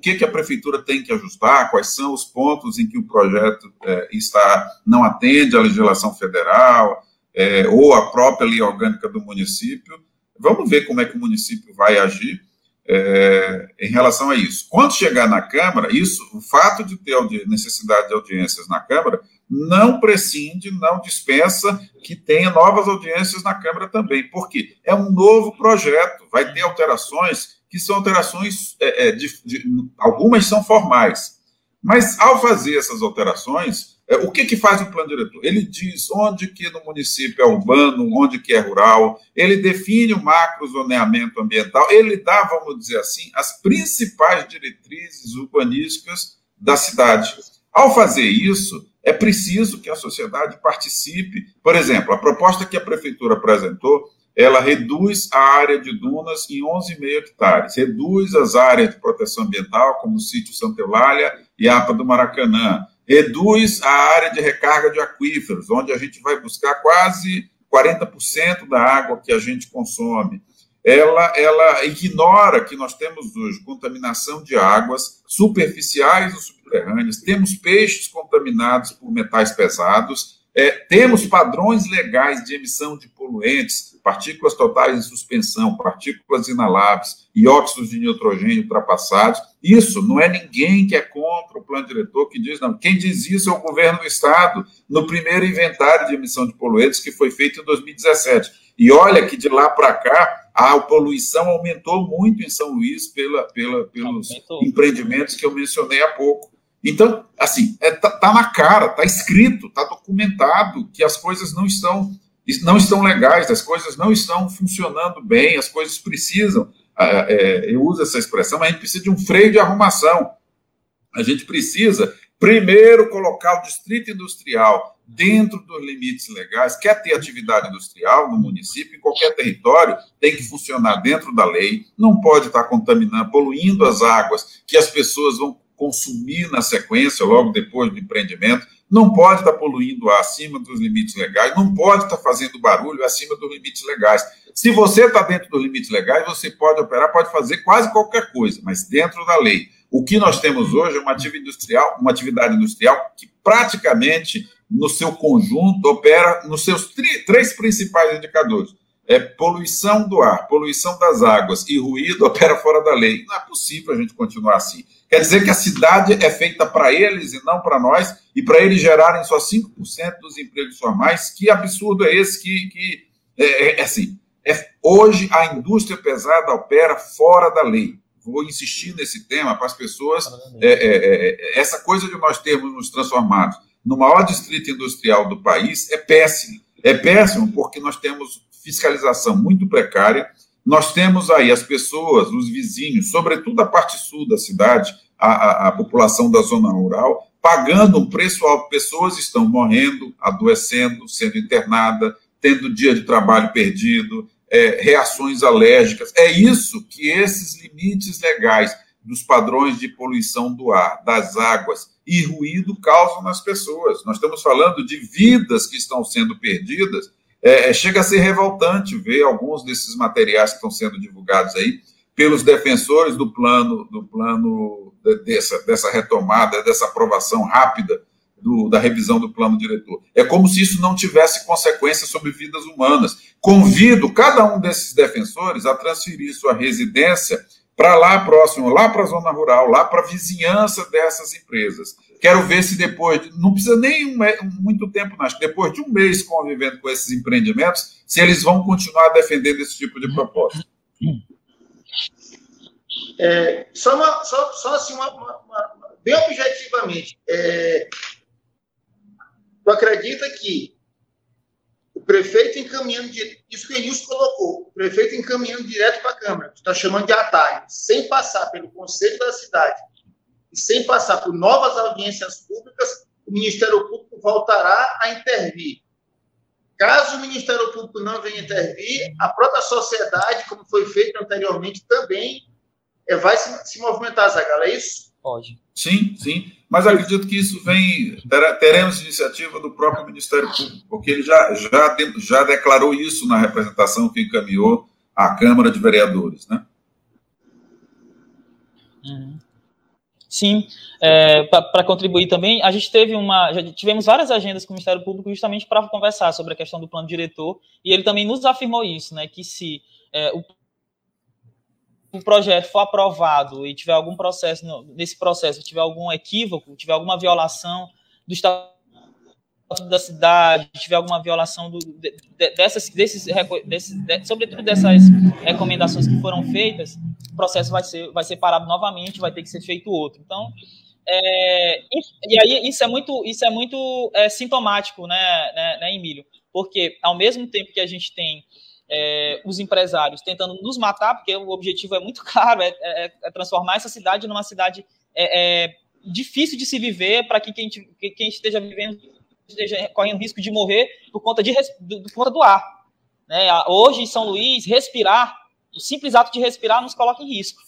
que, que a prefeitura tem que ajustar, quais são os pontos em que o projeto é, está não atende à legislação federal, é, ou a própria lei orgânica do município. Vamos ver como é que o município vai agir é, em relação a isso. Quando chegar na Câmara, isso, o fato de ter necessidade de audiências na Câmara não prescinde, não dispensa que tenha novas audiências na Câmara também, porque é um novo projeto, vai ter alterações que são alterações, é, é, de, de, algumas são formais, mas ao fazer essas alterações, é, o que, que faz o plano diretor? Ele diz onde que no município é urbano, onde que é rural, ele define o macro zoneamento ambiental, ele dá, vamos dizer assim, as principais diretrizes urbanísticas da cidade. Ao fazer isso, é preciso que a sociedade participe. Por exemplo, a proposta que a prefeitura apresentou, ela reduz a área de dunas em 11,5 hectares, reduz as áreas de proteção ambiental, como o sítio Santa Eulália e APA do Maracanã, reduz a área de recarga de aquíferos, onde a gente vai buscar quase 40% da água que a gente consome. Ela, ela ignora que nós temos hoje contaminação de águas superficiais ou subterrâneas, temos peixes contaminados por metais pesados, é, temos padrões legais de emissão de poluentes, partículas totais em suspensão, partículas inaláveis e óxidos de nitrogênio ultrapassados. Isso não é ninguém que é contra o plano diretor que diz, não. Quem diz isso é o governo do Estado, no primeiro inventário de emissão de poluentes que foi feito em 2017. E olha que de lá para cá a poluição aumentou muito em São Luís pela, pela, pelos aumentou. empreendimentos que eu mencionei há pouco. Então, assim, é, tá, tá, na cara, tá escrito, tá documentado que as coisas não estão não estão legais, as coisas não estão funcionando bem, as coisas precisam, é, eu uso essa expressão, mas a gente precisa de um freio de arrumação. A gente precisa, primeiro, colocar o distrito industrial dentro dos limites legais. Quer ter atividade industrial no município, em qualquer território, tem que funcionar dentro da lei, não pode estar contaminando, poluindo as águas que as pessoas vão consumir na sequência, logo depois do empreendimento, não pode estar poluindo acima dos limites legais, não pode estar fazendo barulho acima dos limites legais. Se você está dentro dos limites legais, você pode operar, pode fazer quase qualquer coisa, mas dentro da lei. O que nós temos hoje é uma atividade industrial, uma atividade industrial que praticamente no seu conjunto opera nos seus três principais indicadores é poluição do ar, poluição das águas e ruído opera fora da lei. Não é possível a gente continuar assim. Quer dizer que a cidade é feita para eles e não para nós, e para eles gerarem só 5% dos empregos formais. Que absurdo é esse? Que, que é, é, é assim, é, hoje a indústria pesada opera fora da lei. Vou insistir nesse tema para as pessoas. É, é, é, essa coisa de nós termos nos transformado no maior distrito industrial do país é péssimo. É péssimo porque nós temos fiscalização muito precária. Nós temos aí as pessoas, os vizinhos, sobretudo a parte sul da cidade, a, a, a população da zona rural, pagando um preço alto. Pessoas estão morrendo, adoecendo, sendo internadas, tendo dia de trabalho perdido, é, reações alérgicas. É isso que esses limites legais dos padrões de poluição do ar, das águas e ruído causam nas pessoas. Nós estamos falando de vidas que estão sendo perdidas é, é, chega a ser revoltante ver alguns desses materiais que estão sendo divulgados aí pelos defensores do plano, do plano dessa, dessa retomada, dessa aprovação rápida do, da revisão do plano diretor. É como se isso não tivesse consequências sobre vidas humanas. Convido cada um desses defensores a transferir sua residência para lá próximo, lá para a zona rural, lá para a vizinhança dessas empresas. Quero ver se depois, não precisa nem um, muito tempo, que depois de um mês convivendo com esses empreendimentos, se eles vão continuar defendendo esse tipo de proposta. É, só, uma, só, só assim, uma, uma, uma, bem objetivamente, é, tu acredita que o prefeito encaminhando, isso que o Enilson colocou, o prefeito encaminhando direto para a Câmara, tu está chamando de atalho, sem passar pelo Conselho da Cidade e sem passar por novas audiências públicas, o Ministério Público voltará a intervir. Caso o Ministério Público não venha intervir, a própria sociedade, como foi feito anteriormente, também é, vai se, se movimentar, Zagala, é isso? Pode. Sim, sim. Mas acredito que isso vem. Teremos iniciativa do próprio Ministério Público, porque ele já, já, já declarou isso na representação que encaminhou à Câmara de Vereadores, né? Uhum. Sim, é, para contribuir também, a gente teve uma, já tivemos várias agendas com o Ministério Público justamente para conversar sobre a questão do plano diretor, e ele também nos afirmou isso, né, que se é, o o projeto for aprovado e tiver algum processo, nesse processo, tiver algum equívoco, tiver alguma violação do Estatuto da cidade, tiver alguma violação do, de, dessas, desses, desses de, sobretudo dessas recomendações que foram feitas, processo vai ser, vai ser parado novamente, vai ter que ser feito outro. Então, é, e aí isso é muito, isso é muito é, sintomático, né, né, né, Emílio? Porque ao mesmo tempo que a gente tem é, os empresários tentando nos matar, porque o objetivo é muito claro, é, é, é transformar essa cidade numa cidade é, difícil de se viver para que quem, quem, esteja vivendo esteja correndo risco de morrer por conta, de, do, por conta do ar. Né? Hoje, em São Luís, respirar, o simples ato de respirar nos coloca em risco.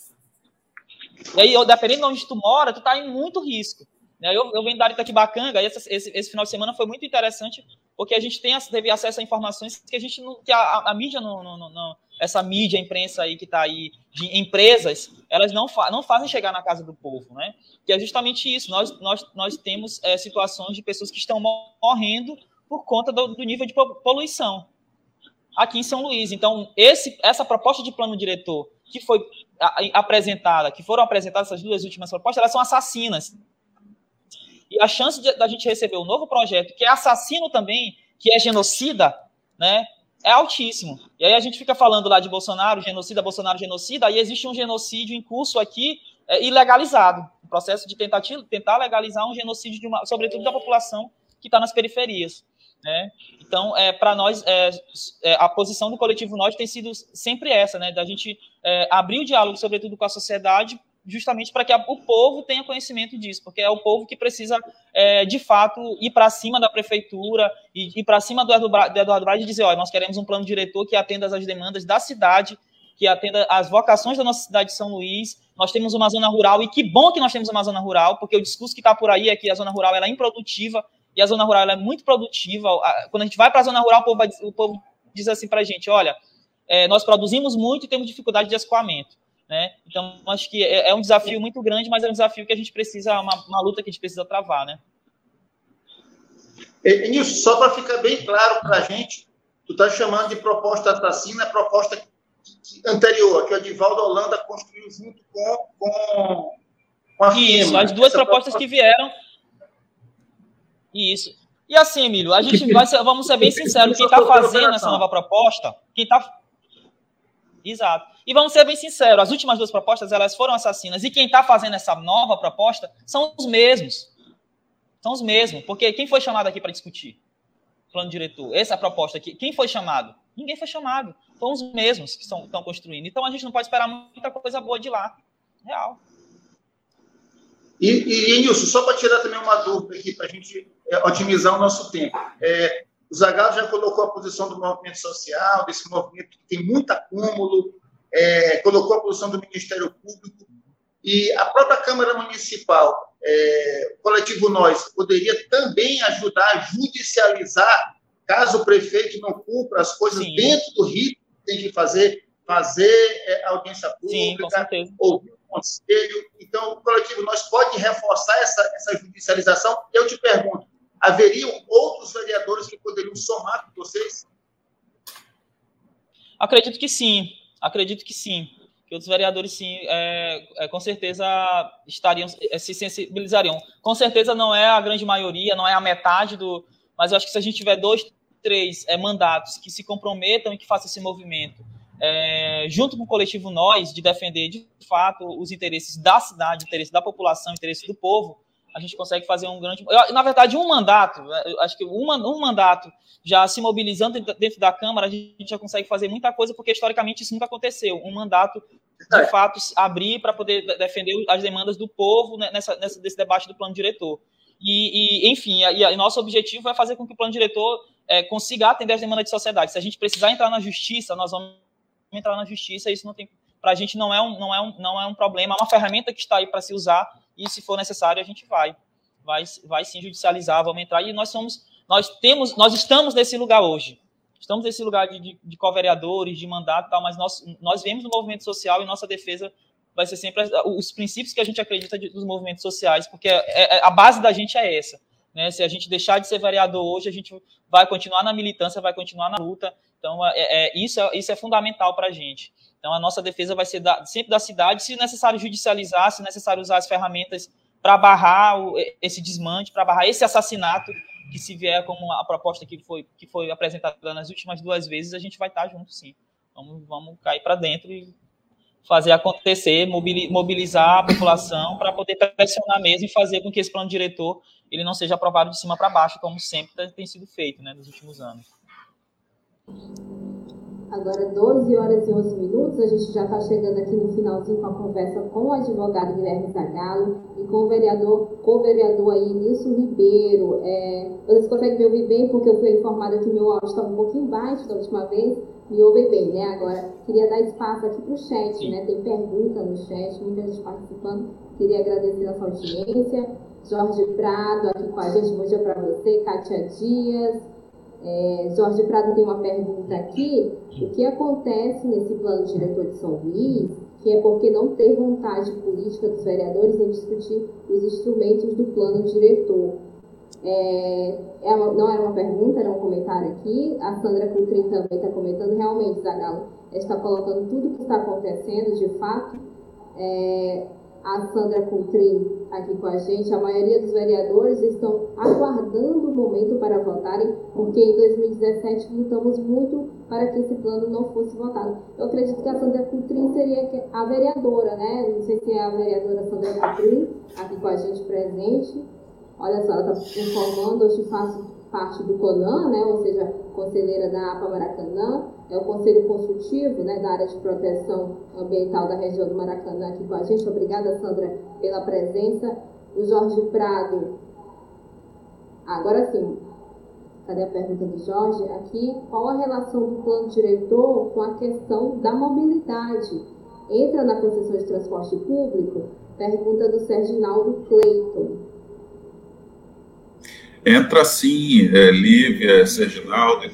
E aí, dependendo de onde tu mora, tu está em muito risco. Né? Eu, eu venho da Itaquibacanga, e esse, esse, esse, final de semana foi muito interessante, porque a gente tem, teve acesso a informações que a gente não, que a, a mídia não, não, não, essa mídia, a imprensa aí que está aí, de empresas, elas não, fa não fazem chegar na casa do povo, né? Que é justamente isso, nós, nós, nós temos é, situações de pessoas que estão morrendo por conta do, do nível de poluição aqui em São Luís. Então, esse, essa proposta de plano diretor que foi apresentada, que foram apresentadas essas duas últimas propostas, elas são assassinas e a chance de, da gente receber um novo projeto que é assassino também, que é genocida, né, é altíssimo. E aí a gente fica falando lá de Bolsonaro, genocida, Bolsonaro, genocida, aí existe um genocídio em curso aqui é, ilegalizado, o processo de tentativa, tentar legalizar um genocídio, uma, sobretudo da população que está nas periferias. Né? Então, é, para nós, é, é, a posição do coletivo Nós tem sido sempre essa, né? da gente é, abrir o diálogo, sobretudo com a sociedade, justamente para que a, o povo tenha conhecimento disso, porque é o povo que precisa, é, de fato, ir para cima da prefeitura e ir para cima do Eduardo, do Eduardo Braga e dizer: olha, nós queremos um plano diretor que atenda às demandas da cidade, que atenda às vocações da nossa cidade de São Luís. Nós temos uma zona rural, e que bom que nós temos uma zona rural, porque o discurso que está por aí é que a zona rural é improdutiva, e a zona rural é muito produtiva. Quando a gente vai para a zona rural, o povo, vai, o povo diz assim para a gente: olha, é, nós produzimos muito e temos dificuldade de escoamento. Né? Então, acho que é, é, um desafio muito grande, mas é um desafio que a gente precisa, uma, uma luta que a gente precisa travar, né? Nilson, só para ficar bem claro para a gente, tu está chamando de proposta assassina a proposta anterior, que o Edivaldo Holanda construiu junto com, com, com a FIEMA. Isso, as duas propostas proposta... que vieram. Isso. E assim, Emílio, a gente vai ser, vamos ser bem sinceros, quem está fazendo essa nova proposta, quem está Exato. E vamos ser bem sinceros, as últimas duas propostas elas foram assassinas. E quem está fazendo essa nova proposta são os mesmos. São os mesmos. Porque quem foi chamado aqui para discutir? Plano diretor. Essa proposta aqui. Quem foi chamado? Ninguém foi chamado. São os mesmos que estão construindo. Então a gente não pode esperar muita coisa boa de lá. Real. E, e, Nilson, só para tirar também uma dúvida aqui, para a gente é, otimizar o nosso tempo. É, o Zagallo já colocou a posição do movimento social, desse movimento que tem muito acúmulo, é, colocou a posição do Ministério Público e a própria Câmara Municipal, é, o coletivo Nós, poderia também ajudar a judicializar caso o prefeito não cumpra as coisas Sim. dentro do ritmo que tem que fazer, fazer é, audiência pública, Sim, ouvir conselho. Então, o coletivo Nós pode reforçar essa, essa judicialização. Eu te pergunto, haveriam outros vereadores que poderiam somar com vocês? Acredito que sim, acredito que sim. que outros vereadores, sim, é, é, com certeza estariam, é, se sensibilizariam. Com certeza não é a grande maioria, não é a metade do. Mas eu acho que se a gente tiver dois, três é, mandatos que se comprometam e que façam esse movimento, é, junto com o coletivo Nós, de defender de fato os interesses da cidade, interesses da população, interesses do povo, a gente consegue fazer um grande. Na verdade, um mandato, né, acho que um, um mandato já se mobilizando dentro da Câmara, a gente já consegue fazer muita coisa, porque historicamente isso nunca aconteceu. Um mandato, de fato, abrir para poder defender as demandas do povo né, nessa, nessa, nesse debate do plano diretor. E, e enfim, e, e nosso objetivo é fazer com que o plano diretor é, consiga atender as demandas de sociedade. Se a gente precisar entrar na justiça, nós vamos entrar na justiça. Isso não tem, para a gente não é um, não é um, não é um problema. É uma ferramenta que está aí para se usar e se for necessário a gente vai, vai, vai sim judicializar, vamos entrar. E nós somos, nós temos, nós estamos nesse lugar hoje. Estamos nesse lugar de, de, de co-vereadores, de mandato, tal, mas nós, nós vemos no movimento social e nossa defesa vai ser sempre os princípios que a gente acredita dos movimentos sociais, porque é, é, a base da gente é essa. Né? Se a gente deixar de ser vereador hoje, a gente vai continuar na militância, vai continuar na luta. Então, é, é isso, é, isso é fundamental para a gente. Então, a nossa defesa vai ser da, sempre da cidade, se necessário judicializar, se necessário usar as ferramentas para barrar o, esse desmante, para barrar esse assassinato, que se vier como a proposta que foi, que foi apresentada nas últimas duas vezes, a gente vai estar junto, sim. Vamos, vamos cair para dentro e fazer acontecer, mobilizar a população para poder pressionar mesmo e fazer com que esse plano diretor ele não seja aprovado de cima para baixo, como sempre tem sido feito né, nos últimos anos. Agora, 12 horas e 11 minutos, a gente já está chegando aqui no finalzinho com a conversa com o advogado Guilherme Zagalo e com o vereador, com o vereador aí, Nilson Ribeiro. É, vocês conseguem me ouvir bem, porque eu fui informada que meu áudio estava um pouquinho baixo da última vez, me ouvem bem, né? Agora, queria dar espaço aqui para o chat, né? Tem pergunta no chat, muita gente participando. Queria agradecer a sua audiência. Jorge Prado aqui com a gente, bom dia para você. Kátia Dias. É, Jorge Prado tem uma pergunta aqui. O que acontece nesse plano diretor de São Luís, que é porque não tem vontade política dos vereadores em discutir os instrumentos do plano diretor? É, é uma, não era uma pergunta, era um comentário aqui. A Sandra Coutrin também está comentando. Realmente, Zagalo está colocando tudo o que está acontecendo, de fato. É, a Sandra Coutrin aqui com a gente. A maioria dos vereadores estão aguardando o momento para votarem, porque em 2017 lutamos muito para que esse plano não fosse votado. Eu acredito que a Sandra Coutrin seria a vereadora, né? Não sei se é a vereadora Sandra Coutrin aqui com a gente presente. Olha só, ela está informando, hoje faço parte do CONAN, né, ou seja, conselheira da APA Maracanã, é o Conselho Consultivo né, da área de proteção ambiental da região do Maracanã aqui com a gente. Obrigada, Sandra, pela presença. O Jorge Prado. Agora sim, cadê a pergunta do Jorge? Aqui, qual a relação do plano diretor com a questão da mobilidade? Entra na concessão de transporte público? Pergunta do Serginaldo Cleiton. Entra sim, é, Lívia, Serginaldo,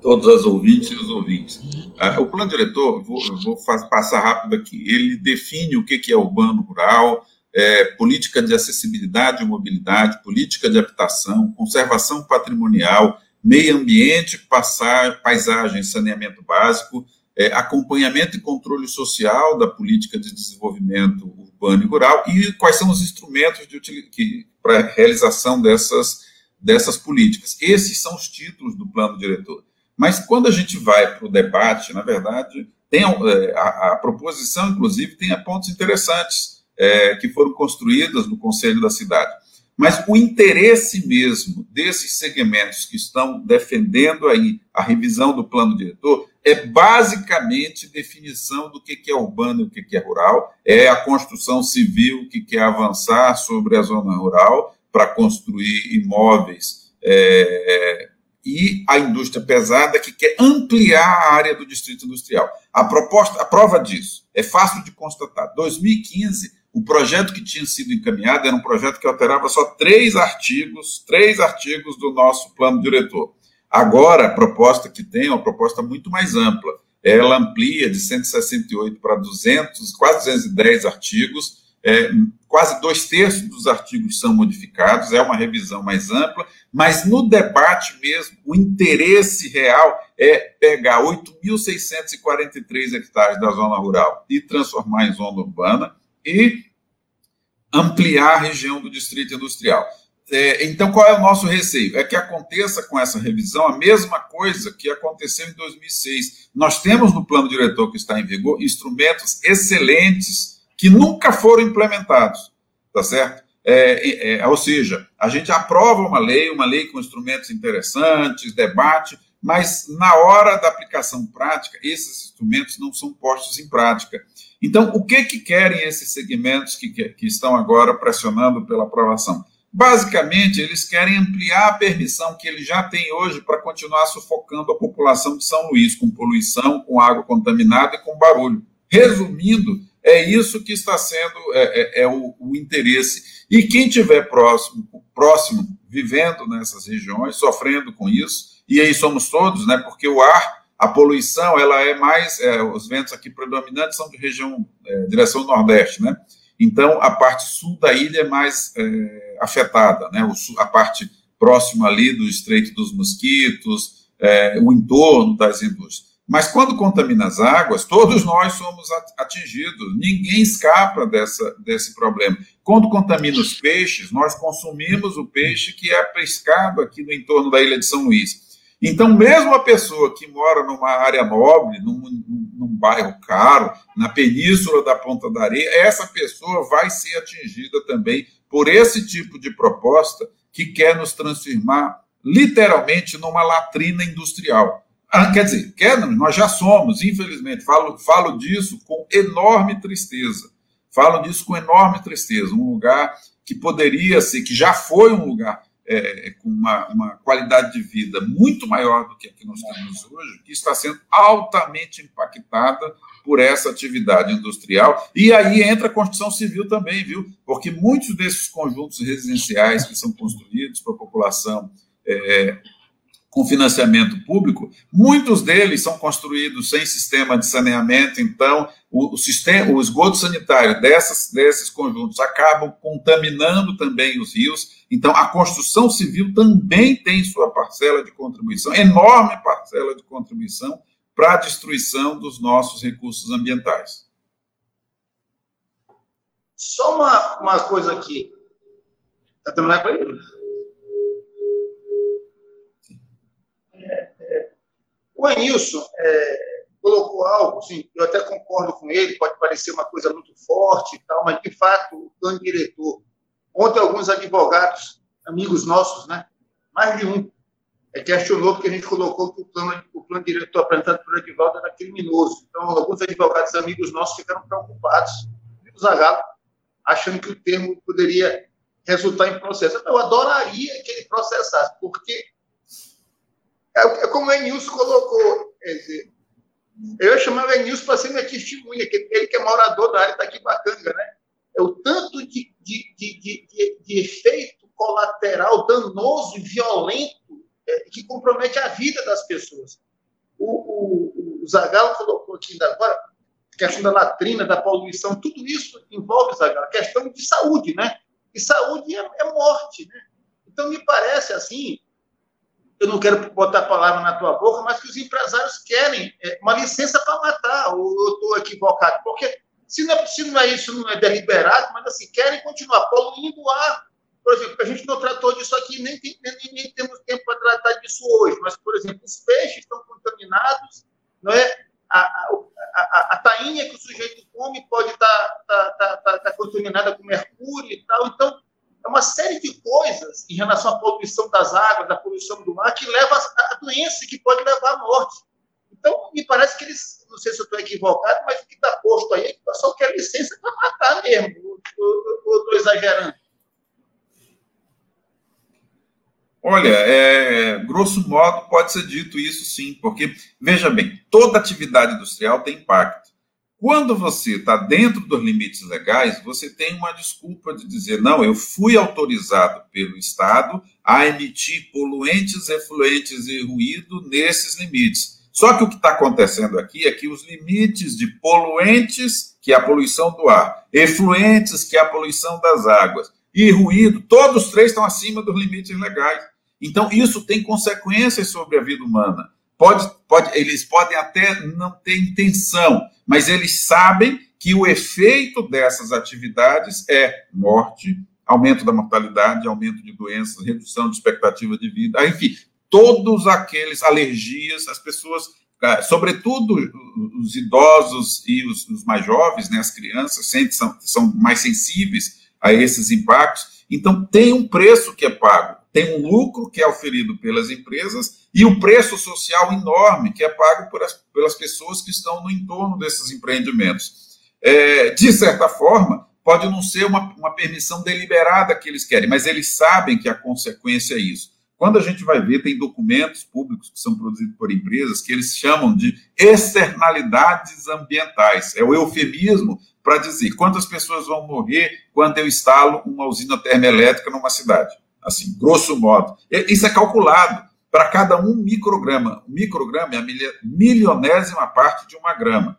todas as ouvintes e os ouvintes. Ah, o plano diretor, vou, vou passar rápido aqui, ele define o que, que é urbano rural, é, política de acessibilidade e mobilidade, política de habitação, conservação patrimonial, meio ambiente, passar, paisagem, saneamento básico, é, acompanhamento e controle social da política de desenvolvimento urbano e rural e quais são os instrumentos para realização dessas, dessas políticas. Esses são os títulos do plano diretor. Mas quando a gente vai para o debate, na verdade, tem é, a, a, proposição, inclusive, tem pontos interessantes é, que foram construídos no Conselho da Cidade. Mas o interesse mesmo desses segmentos que estão defendendo aí a revisão do plano diretor é basicamente definição do que é urbano e o que é rural, é a construção civil que quer avançar sobre a zona rural para construir imóveis é, e a indústria pesada que quer ampliar a área do distrito industrial. A proposta, a prova disso é fácil de constatar. 2015 o projeto que tinha sido encaminhado era um projeto que alterava só três artigos, três artigos do nosso plano diretor. Agora, a proposta que tem é uma proposta muito mais ampla. Ela amplia de 168 para 200, quase 210 artigos, é, quase dois terços dos artigos são modificados, é uma revisão mais ampla, mas no debate mesmo, o interesse real é pegar 8.643 hectares da zona rural e transformar em zona urbana e ampliar a região do distrito industrial. É, então, qual é o nosso receio? É que aconteça com essa revisão a mesma coisa que aconteceu em 2006. Nós temos no plano diretor que está em vigor instrumentos excelentes que nunca foram implementados, tá certo? É, é, ou seja, a gente aprova uma lei, uma lei com instrumentos interessantes, debate, mas na hora da aplicação prática, esses instrumentos não são postos em prática. Então, o que, que querem esses segmentos que, que estão agora pressionando pela aprovação? Basicamente, eles querem ampliar a permissão que eles já têm hoje para continuar sufocando a população de São Luís, com poluição, com água contaminada e com barulho. Resumindo, é isso que está sendo é, é, é o, o, interesse. E quem tiver próximo, próximo, vivendo nessas regiões, sofrendo com isso, e aí somos todos, né? Porque o ar, a poluição, ela é mais, é, os ventos aqui predominantes são de região, é, direção nordeste, né? Então, a parte sul da ilha é mais é, afetada, né? O, a parte próxima ali do Estreito dos Mosquitos, é, o entorno das indústrias. Mas quando contamina as águas, todos nós somos atingidos, ninguém escapa dessa, desse problema. Quando contamina os peixes, nós consumimos o peixe que é pescado aqui no entorno da ilha de São Luís. Então, mesmo a pessoa que mora numa área nobre, num, num, num, bairro caro, na península da Ponta da Areia, essa pessoa vai ser atingida também por esse tipo de proposta que quer nos transformar literalmente numa latrina industrial. Ah, quer dizer, quer, nós já somos, infelizmente, falo, falo disso com enorme tristeza. Falo disso com enorme tristeza. Um lugar que poderia ser, que já foi um lugar é, com uma, uma, qualidade de vida muito maior do que a que nós temos hoje, que está sendo altamente impactada por essa atividade industrial. E aí entra a construção civil também, viu? Porque muitos desses conjuntos residenciais que são construídos para a população é, com financiamento público, muitos deles são construídos sem sistema de saneamento, então o, o sistema, o esgoto sanitário dessas, desses conjuntos acabam contaminando também os rios. Então a construção civil também tem sua parcela de contribuição, enorme parcela de contribuição para a destruição dos nossos recursos ambientais. Só uma, uma coisa aqui. Está terminando com ele? O Enilson é, colocou algo, sim, eu até concordo com ele, pode parecer uma coisa muito forte e tal, mas, de fato, o plano diretor. Ontem, alguns advogados, amigos nossos, né, mais de um, é, questionou porque a gente colocou que o plano, o plano diretor apresentado por Edivaldo era criminoso. Então, alguns advogados, amigos nossos, ficaram preocupados, o Zagalo, achando que o termo poderia resultar em processo. Eu adoraria que ele processasse, porque é, é como o Enilson colocou. Dizer, eu chamava Enilson para ser minha testemunha, que ele que é morador da área daqui Bacanga, né? É o tanto de, de, de, de, efeito colateral danoso e violento é, que compromete a vida das pessoas. O, o, o Zagallo colocou aqui ainda agora questão da latrina, da poluição, tudo isso envolve, Zagallo, a questão de saúde, né? E saúde é, é morte, né? Então, me parece assim, eu não quero botar a palavra na tua boca, mas que os empresários querem é, uma licença para matar, ou eu estou equivocado, porque se não, é, se não é isso, não é deliberado, mas assim, querem continuar poluindo o ar. Por exemplo, a gente não tratou disso aqui, nem, nem, nem temos tempo para tratar disso hoje, mas, por exemplo, os peixes estão contaminados, não é? A, a, a, a tainha que o sujeito come pode estar tá, tá, tá, tá, contaminada com mercúrio e tal. Então, é uma série de coisas em relação à poluição das águas, da poluição do mar, que leva a doença que pode levar à morte. Então, me parece que eles, não sei se eu estou equivocado, mas o que está posto aí é que o pessoal quer licença para matar mesmo, ou estou exagerando? Olha, é, grosso modo, pode ser dito isso sim, porque, veja bem, toda atividade industrial tem impacto. Quando você está dentro dos limites legais, você tem uma desculpa de dizer: não, eu fui autorizado pelo Estado a emitir poluentes, efluentes e ruído nesses limites. Só que o que está acontecendo aqui é que os limites de poluentes que é a poluição do ar, efluentes, que é a poluição das águas, e ruído, todos os três estão acima dos limites legais. Então, isso tem consequências sobre a vida humana. Pode, pode, eles podem até não ter intenção, mas eles sabem que o efeito dessas atividades é morte, aumento da mortalidade, aumento de doenças, redução de expectativa de vida, enfim, todos aqueles alergias, as pessoas, ah, sobretudo os idosos e os, os mais jovens, né, as crianças, sempre são, são mais sensíveis a esses impactos. Então, tem um preço que é pago, tem um lucro que é oferido pelas empresas e o preço social enorme que é pago as, pelas pessoas que estão no entorno desses empreendimentos. É, de certa forma, pode não ser uma, uma permissão deliberada que eles querem, mas eles sabem que a consequência é isso. Quando a gente vai ver, tem documentos públicos que são produzidos por empresas que eles chamam de externalidades ambientais. É o eufemismo para dizer quantas pessoas vão morrer quando eu instalo uma usina termoelétrica numa cidade. Assim, grosso modo. Isso é calculado para cada um micrograma. O micrograma é a milionésima parte de uma grama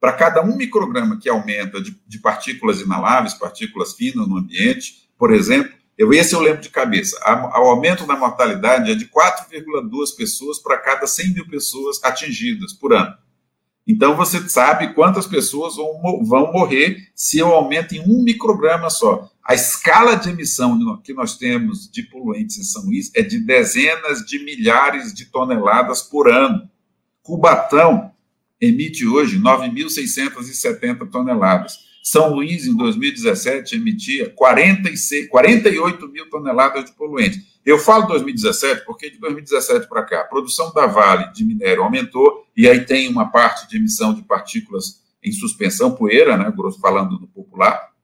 para cada um micrograma que aumenta de, de, partículas inaláveis, partículas finas no ambiente, por exemplo, eu, esse eu lembro de cabeça, o aumento da mortalidade é de 4,2 pessoas para cada 100 mil pessoas atingidas por ano. Então, você sabe quantas pessoas vão, vão morrer se eu aumento em um micrograma só. A escala de emissão que nós temos de poluentes em São Luís é de dezenas de milhares de toneladas por ano. Cubatão emite hoje 9.670 toneladas. São Luís, em 2017, emitia 46, 48 mil toneladas de poluentes. Eu falo 2017 porque de 2017 para cá, a produção da Vale de minério aumentou e aí tem uma parte de emissão de partículas em suspensão, poeira, né, falando do popular,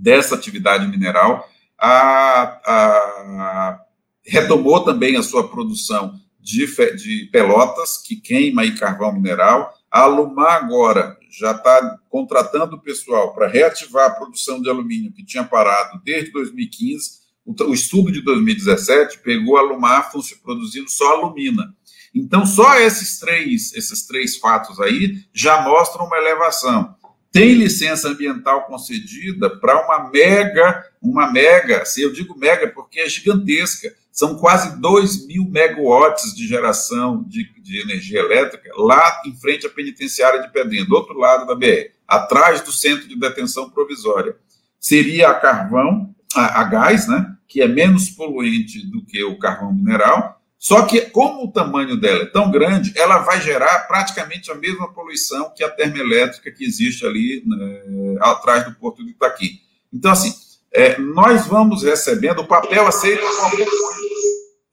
dessa atividade mineral. A, a, retomou também a sua produção de, de pelotas, que queima aí carvão mineral, a Alumar agora já está contratando o pessoal para reativar a produção de alumínio que tinha parado desde 2015. O, estudo de 2017 pegou a Alumar produzindo só alumina. Então, só esses três, esses três fatos aí já mostram uma elevação. Tem licença ambiental concedida para uma mega, uma mega, se eu digo mega porque é gigantesca, são quase 2 mil megawatts de geração de, de, energia elétrica lá em frente à penitenciária de Pedrinha, do outro lado da BR, atrás do centro de detenção provisória. Seria a carvão, a, a gás, né, que é menos poluente do que o carvão mineral, só que, como o tamanho dela é tão grande, ela vai gerar praticamente a mesma poluição que a termoelétrica que existe ali né, atrás do Porto de Itaqui. Então, assim, é, nós vamos recebendo o papel aceito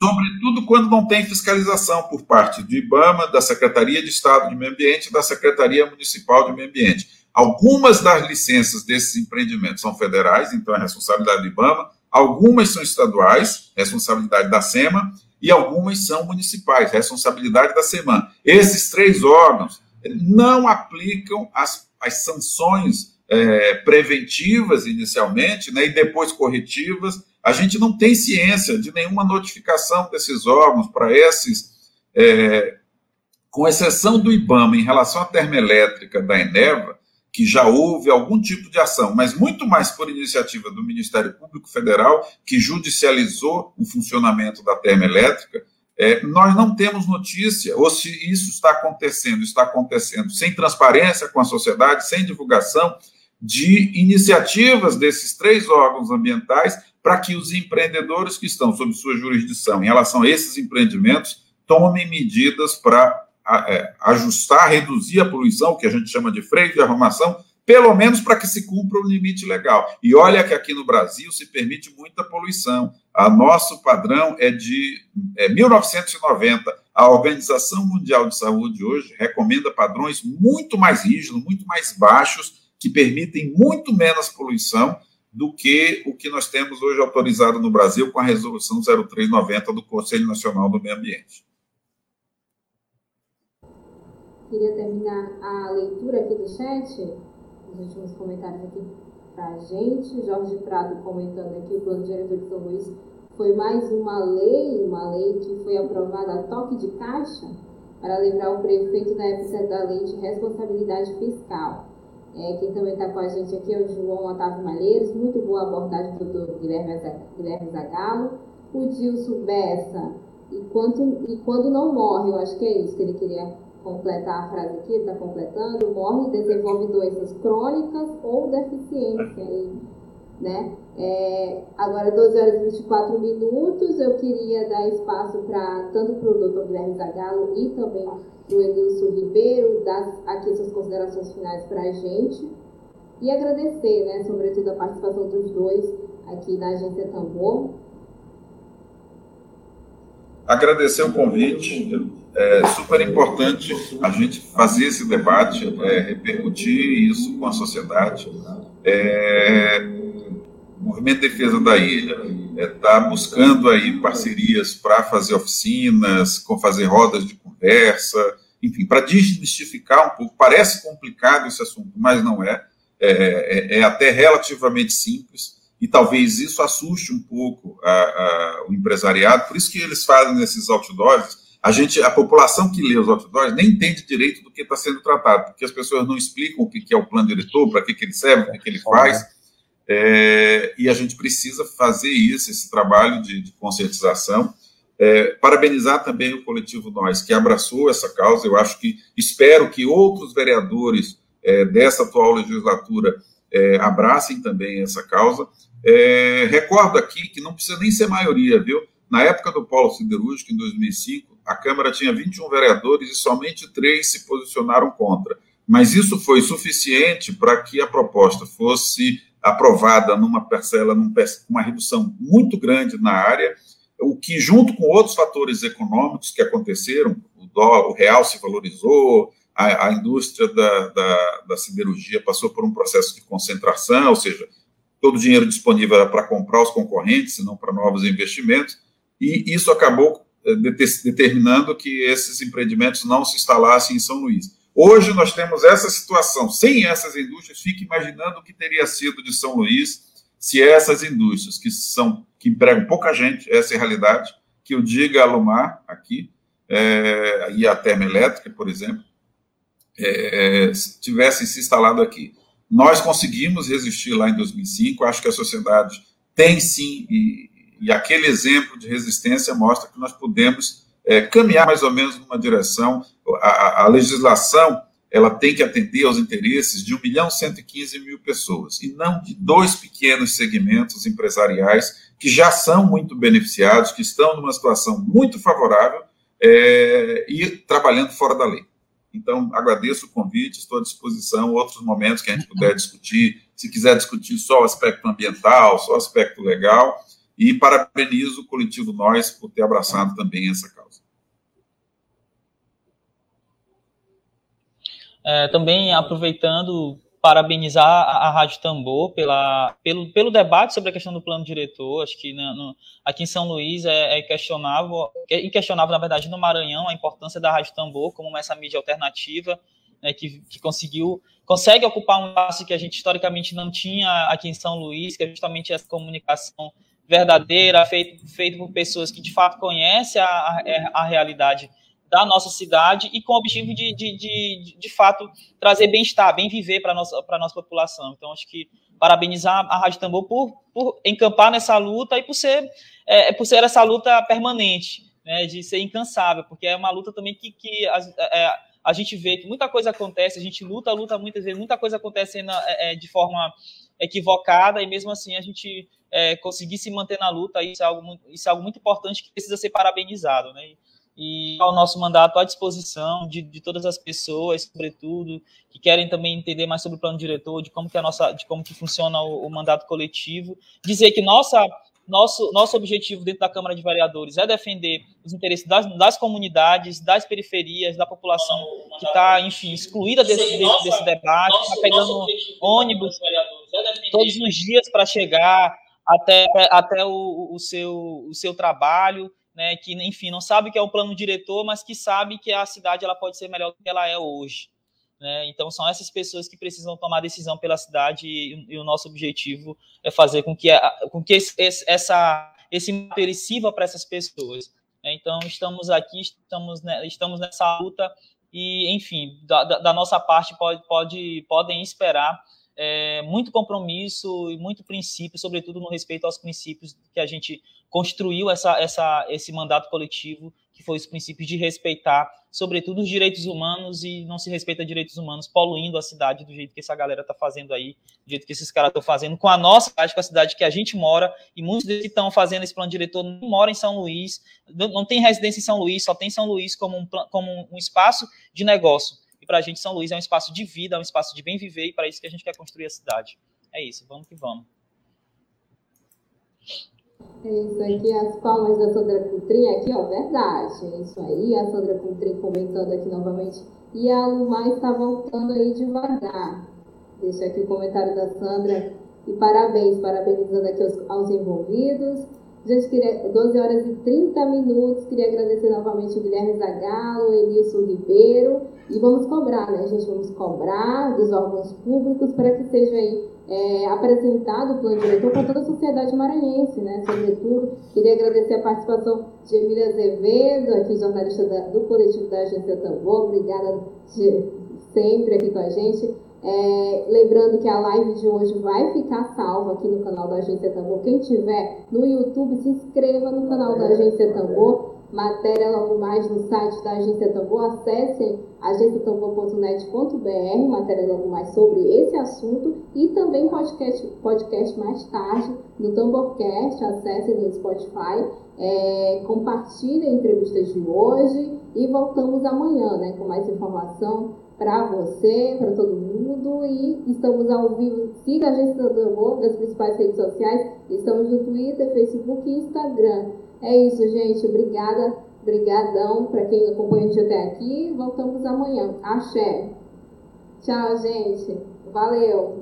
sobretudo quando não tem fiscalização por parte do IBAMA, da Secretaria de Estado de Meio Ambiente da Secretaria Municipal de Meio Ambiente. Algumas das licenças desses empreendimentos são federais, então é responsabilidade do IBAMA, algumas são estaduais, responsabilidade da SEMA, e algumas são municipais, responsabilidade da SEMAN. Esses três órgãos não aplicam as, as sanções é, preventivas inicialmente, né, e depois corretivas. A gente não tem ciência de nenhuma notificação desses órgãos para esses, é, com exceção do IBAMA em relação à termoelétrica da Eneva, que já houve algum tipo de ação, mas muito mais por iniciativa do Ministério Público Federal, que judicializou o funcionamento da termoelétrica, é, nós não temos notícia, ou se isso está acontecendo, está acontecendo sem transparência com a sociedade, sem divulgação, de iniciativas desses três órgãos ambientais para que os empreendedores que estão sob sua jurisdição em relação a esses empreendimentos tomem medidas para ajustar, reduzir a poluição, que a gente chama de freio de arrumação, pelo menos para que se cumpra o limite legal. E olha que aqui no Brasil se permite muita poluição. A nosso padrão é de é, 1990. A Organização Mundial de Saúde hoje recomenda padrões muito mais rígidos, muito mais baixos que permitem muito menos poluição do que o que nós temos hoje autorizado no Brasil com a resolução 0390 do Conselho Nacional do Meio Ambiente. Queria terminar a leitura aqui do chat, os últimos comentários aqui para a gente. Jorge Prado comentando aqui o plano diretor de São Luís foi mais uma lei, uma lei que foi aprovada a toque de caixa, para lembrar o prefeito da época da lei de responsabilidade fiscal. É, quem também está com a gente aqui é o João Otávio Malheiros, muito boa abordagem do doutor Guilherme, Zagalo. O Dilson Bessa, e, quanto, e quando não morre, eu acho que é isso que ele queria completar a frase aqui, está completando, morre e desenvolve doenças crônicas ou deficiência. E, né? É, agora, 12 horas e 24 minutos, eu queria dar espaço para tanto para o doutor Guilherme Zagalo e também o Enilson Ribeiro, dar aqui suas considerações finais para a gente. E agradecer, né, sobretudo, a participação dos dois aqui da Agência Tambor. Agradecer o convite. É super importante a gente fazer esse debate, é, repercutir isso com a sociedade. É, o Movimento de Defesa da Ilha está é, tá buscando aí parcerias para fazer oficinas, com fazer rodas de conversa, enfim, para desmistificar um pouco. Parece complicado esse assunto, mas não é. É, é, é até relativamente simples e talvez isso assuste um pouco a, a, o empresariado. Por isso que eles fazem esses outdoors. A gente, a população que lê os outdoors nem entende direito do que está sendo tratado, porque as pessoas não explicam o que, é o plano diretor, para que, que ele serve, o que, que ele faz. É, e a gente precisa fazer isso, esse trabalho de, de conscientização. É, parabenizar também o coletivo Nós, que abraçou essa causa. Eu acho que, espero que outros vereadores é, dessa atual legislatura é, abracem também essa causa. É, recordo aqui que não precisa nem ser maioria, viu? Na época do Polo Siderúrgico, em 2005, a Câmara tinha 21 vereadores e somente três se posicionaram contra. Mas isso foi suficiente para que a proposta fosse aprovada numa parcela, numa uma redução muito grande na área, o que, junto com outros fatores econômicos que aconteceram, o, dó, o real se valorizou, a, a indústria da, da, da, siderurgia passou por um processo de concentração, ou seja, todo o dinheiro disponível era para comprar os concorrentes, não para novos investimentos, e isso acabou determinando que esses empreendimentos não se instalassem em São Luís. Hoje nós temos essa situação. Sem essas indústrias, fique imaginando o que teria sido de São Luís se essas indústrias, que são que empregam pouca gente, essa é a realidade, que o diga a Lumar aqui, é, e a termoelétrica, por exemplo, é, tivessem se instalado aqui. Nós conseguimos resistir lá em 2005, acho que a sociedade tem sim, e, e aquele exemplo de resistência mostra que nós podemos é, caminhar mais ou menos numa direção. A, a, legislação ela tem que atender aos interesses de 1 milhão 115 mil pessoas, e não de dois pequenos segmentos empresariais que já são muito beneficiados, que estão numa situação muito favorável é, e trabalhando fora da lei. Então, agradeço o convite, estou à disposição, outros momentos que a gente puder discutir, se quiser discutir só o aspecto ambiental, só o aspecto legal, e parabenizo o coletivo Nós por ter abraçado também essa causa. É, também aproveitando, parabenizar a, Rádio Tambor pela, pelo, pelo debate sobre a questão do plano diretor. Acho que no, no, aqui em São Luís é, é questionável, é inquestionável, na verdade, no Maranhão, a importância da Rádio Tambor como essa mídia alternativa né, que, que, conseguiu, consegue ocupar um espaço que a gente historicamente não tinha aqui em São Luís, que é justamente essa comunicação verdadeira, feito, feito por pessoas que de fato conhecem a, a, a realidade da nossa cidade e com o objetivo de, de, de, de fato, trazer bem-estar, bem viver para a nossa, nossa população. Então, acho que parabenizar a Rádio Tambor por, por encampar nessa luta e por ser, é, por ser essa luta permanente, né, de ser incansável, porque é uma luta também que, que a, é, a gente vê que muita coisa acontece, a gente luta, luta muitas vezes, muita coisa acontecendo é, é, de forma equivocada e mesmo assim a gente é, conseguir se manter na luta, isso é algo muito, isso é algo muito importante que precisa ser parabenizado, né? E o nosso mandato à disposição de, de todas as pessoas, sobretudo, que querem também entender mais sobre o plano diretor, de como que a nossa, de como que funciona o, o mandato coletivo, dizer que nossa nosso, nosso objetivo dentro da Câmara de Vereadores é defender os interesses das, das comunidades, das periferias, da população que está, enfim, excluída desse, desse, desse debate, está pegando ônibus é todos os dias para chegar até, até o, o, seu, o seu trabalho, né, que, enfim, não sabe que é o plano diretor, mas que sabe que a cidade ela pode ser melhor do que ela é hoje. Né? Então, são essas pessoas que precisam tomar decisão pela cidade e, e o nosso objetivo é fazer com que, a, com que esse, essa, esse material sirva para essas pessoas. Né? Então, estamos aqui, estamos, né, estamos nessa luta e, enfim, da, da nossa parte pode, pode, podem esperar é, muito compromisso e muito princípio, sobretudo no respeito aos princípios que a gente construiu essa, essa, esse mandato coletivo, que foi os princípios de respeitar, sobretudo, os direitos humanos e não se respeita direitos humanos, poluindo a cidade do jeito que essa galera está fazendo aí, do jeito que esses caras estão fazendo com a nossa cidade, com a cidade que a gente mora, e muitos deles que estão fazendo esse plano diretor não moram em São Luís, não tem residência em São Luís, só tem São Luís como um, como um espaço de negócio para a gente, São Luís é um espaço de vida, é um espaço de bem viver, e para isso que a gente quer construir a cidade. É isso, vamos que vamos. Isso aqui, as palmas da Sandra Coutrin, aqui, ó, verdade. Isso aí, a Sandra Coutrin comentando aqui novamente. E a Lumar está voltando aí devagar. Deixa aqui o comentário da Sandra. E parabéns, parabenizando aqui aos, aos envolvidos. Gente, queria, 12 horas e 30 minutos. Queria agradecer novamente o Guilherme Zagalo, o Enilson Ribeiro. E vamos cobrar, né, gente? Vamos cobrar dos órgãos públicos para que seja aí é, apresentado o plano diretor para toda a sociedade maranhense, né? Sobretudo, queria agradecer a participação de Emília Azevedo, aqui jornalista da, do coletivo da Agência Tambor. Obrigada de, sempre aqui com a gente. É, lembrando que a live de hoje vai ficar salva aqui no canal da Agência Tambor. Quem tiver no YouTube, se inscreva no canal da Agência Tambor. Matéria logo mais no site da Agência Tambor. Acessem agenciatambor.net.br, matéria logo mais sobre esse assunto. E também podcast, podcast mais tarde no Tamborcast. Acessem no Spotify. É, compartilhem a entrevista de hoje e voltamos amanhã né, com mais informação para você, para todo mundo. E estamos ao vivo. Siga a Agência do Amor das principais redes sociais. Estamos no Twitter, Facebook e Instagram. É isso, gente. Obrigada. Obrigadão para quem acompanha a gente até aqui. Voltamos amanhã. Axé. Tchau, gente. Valeu.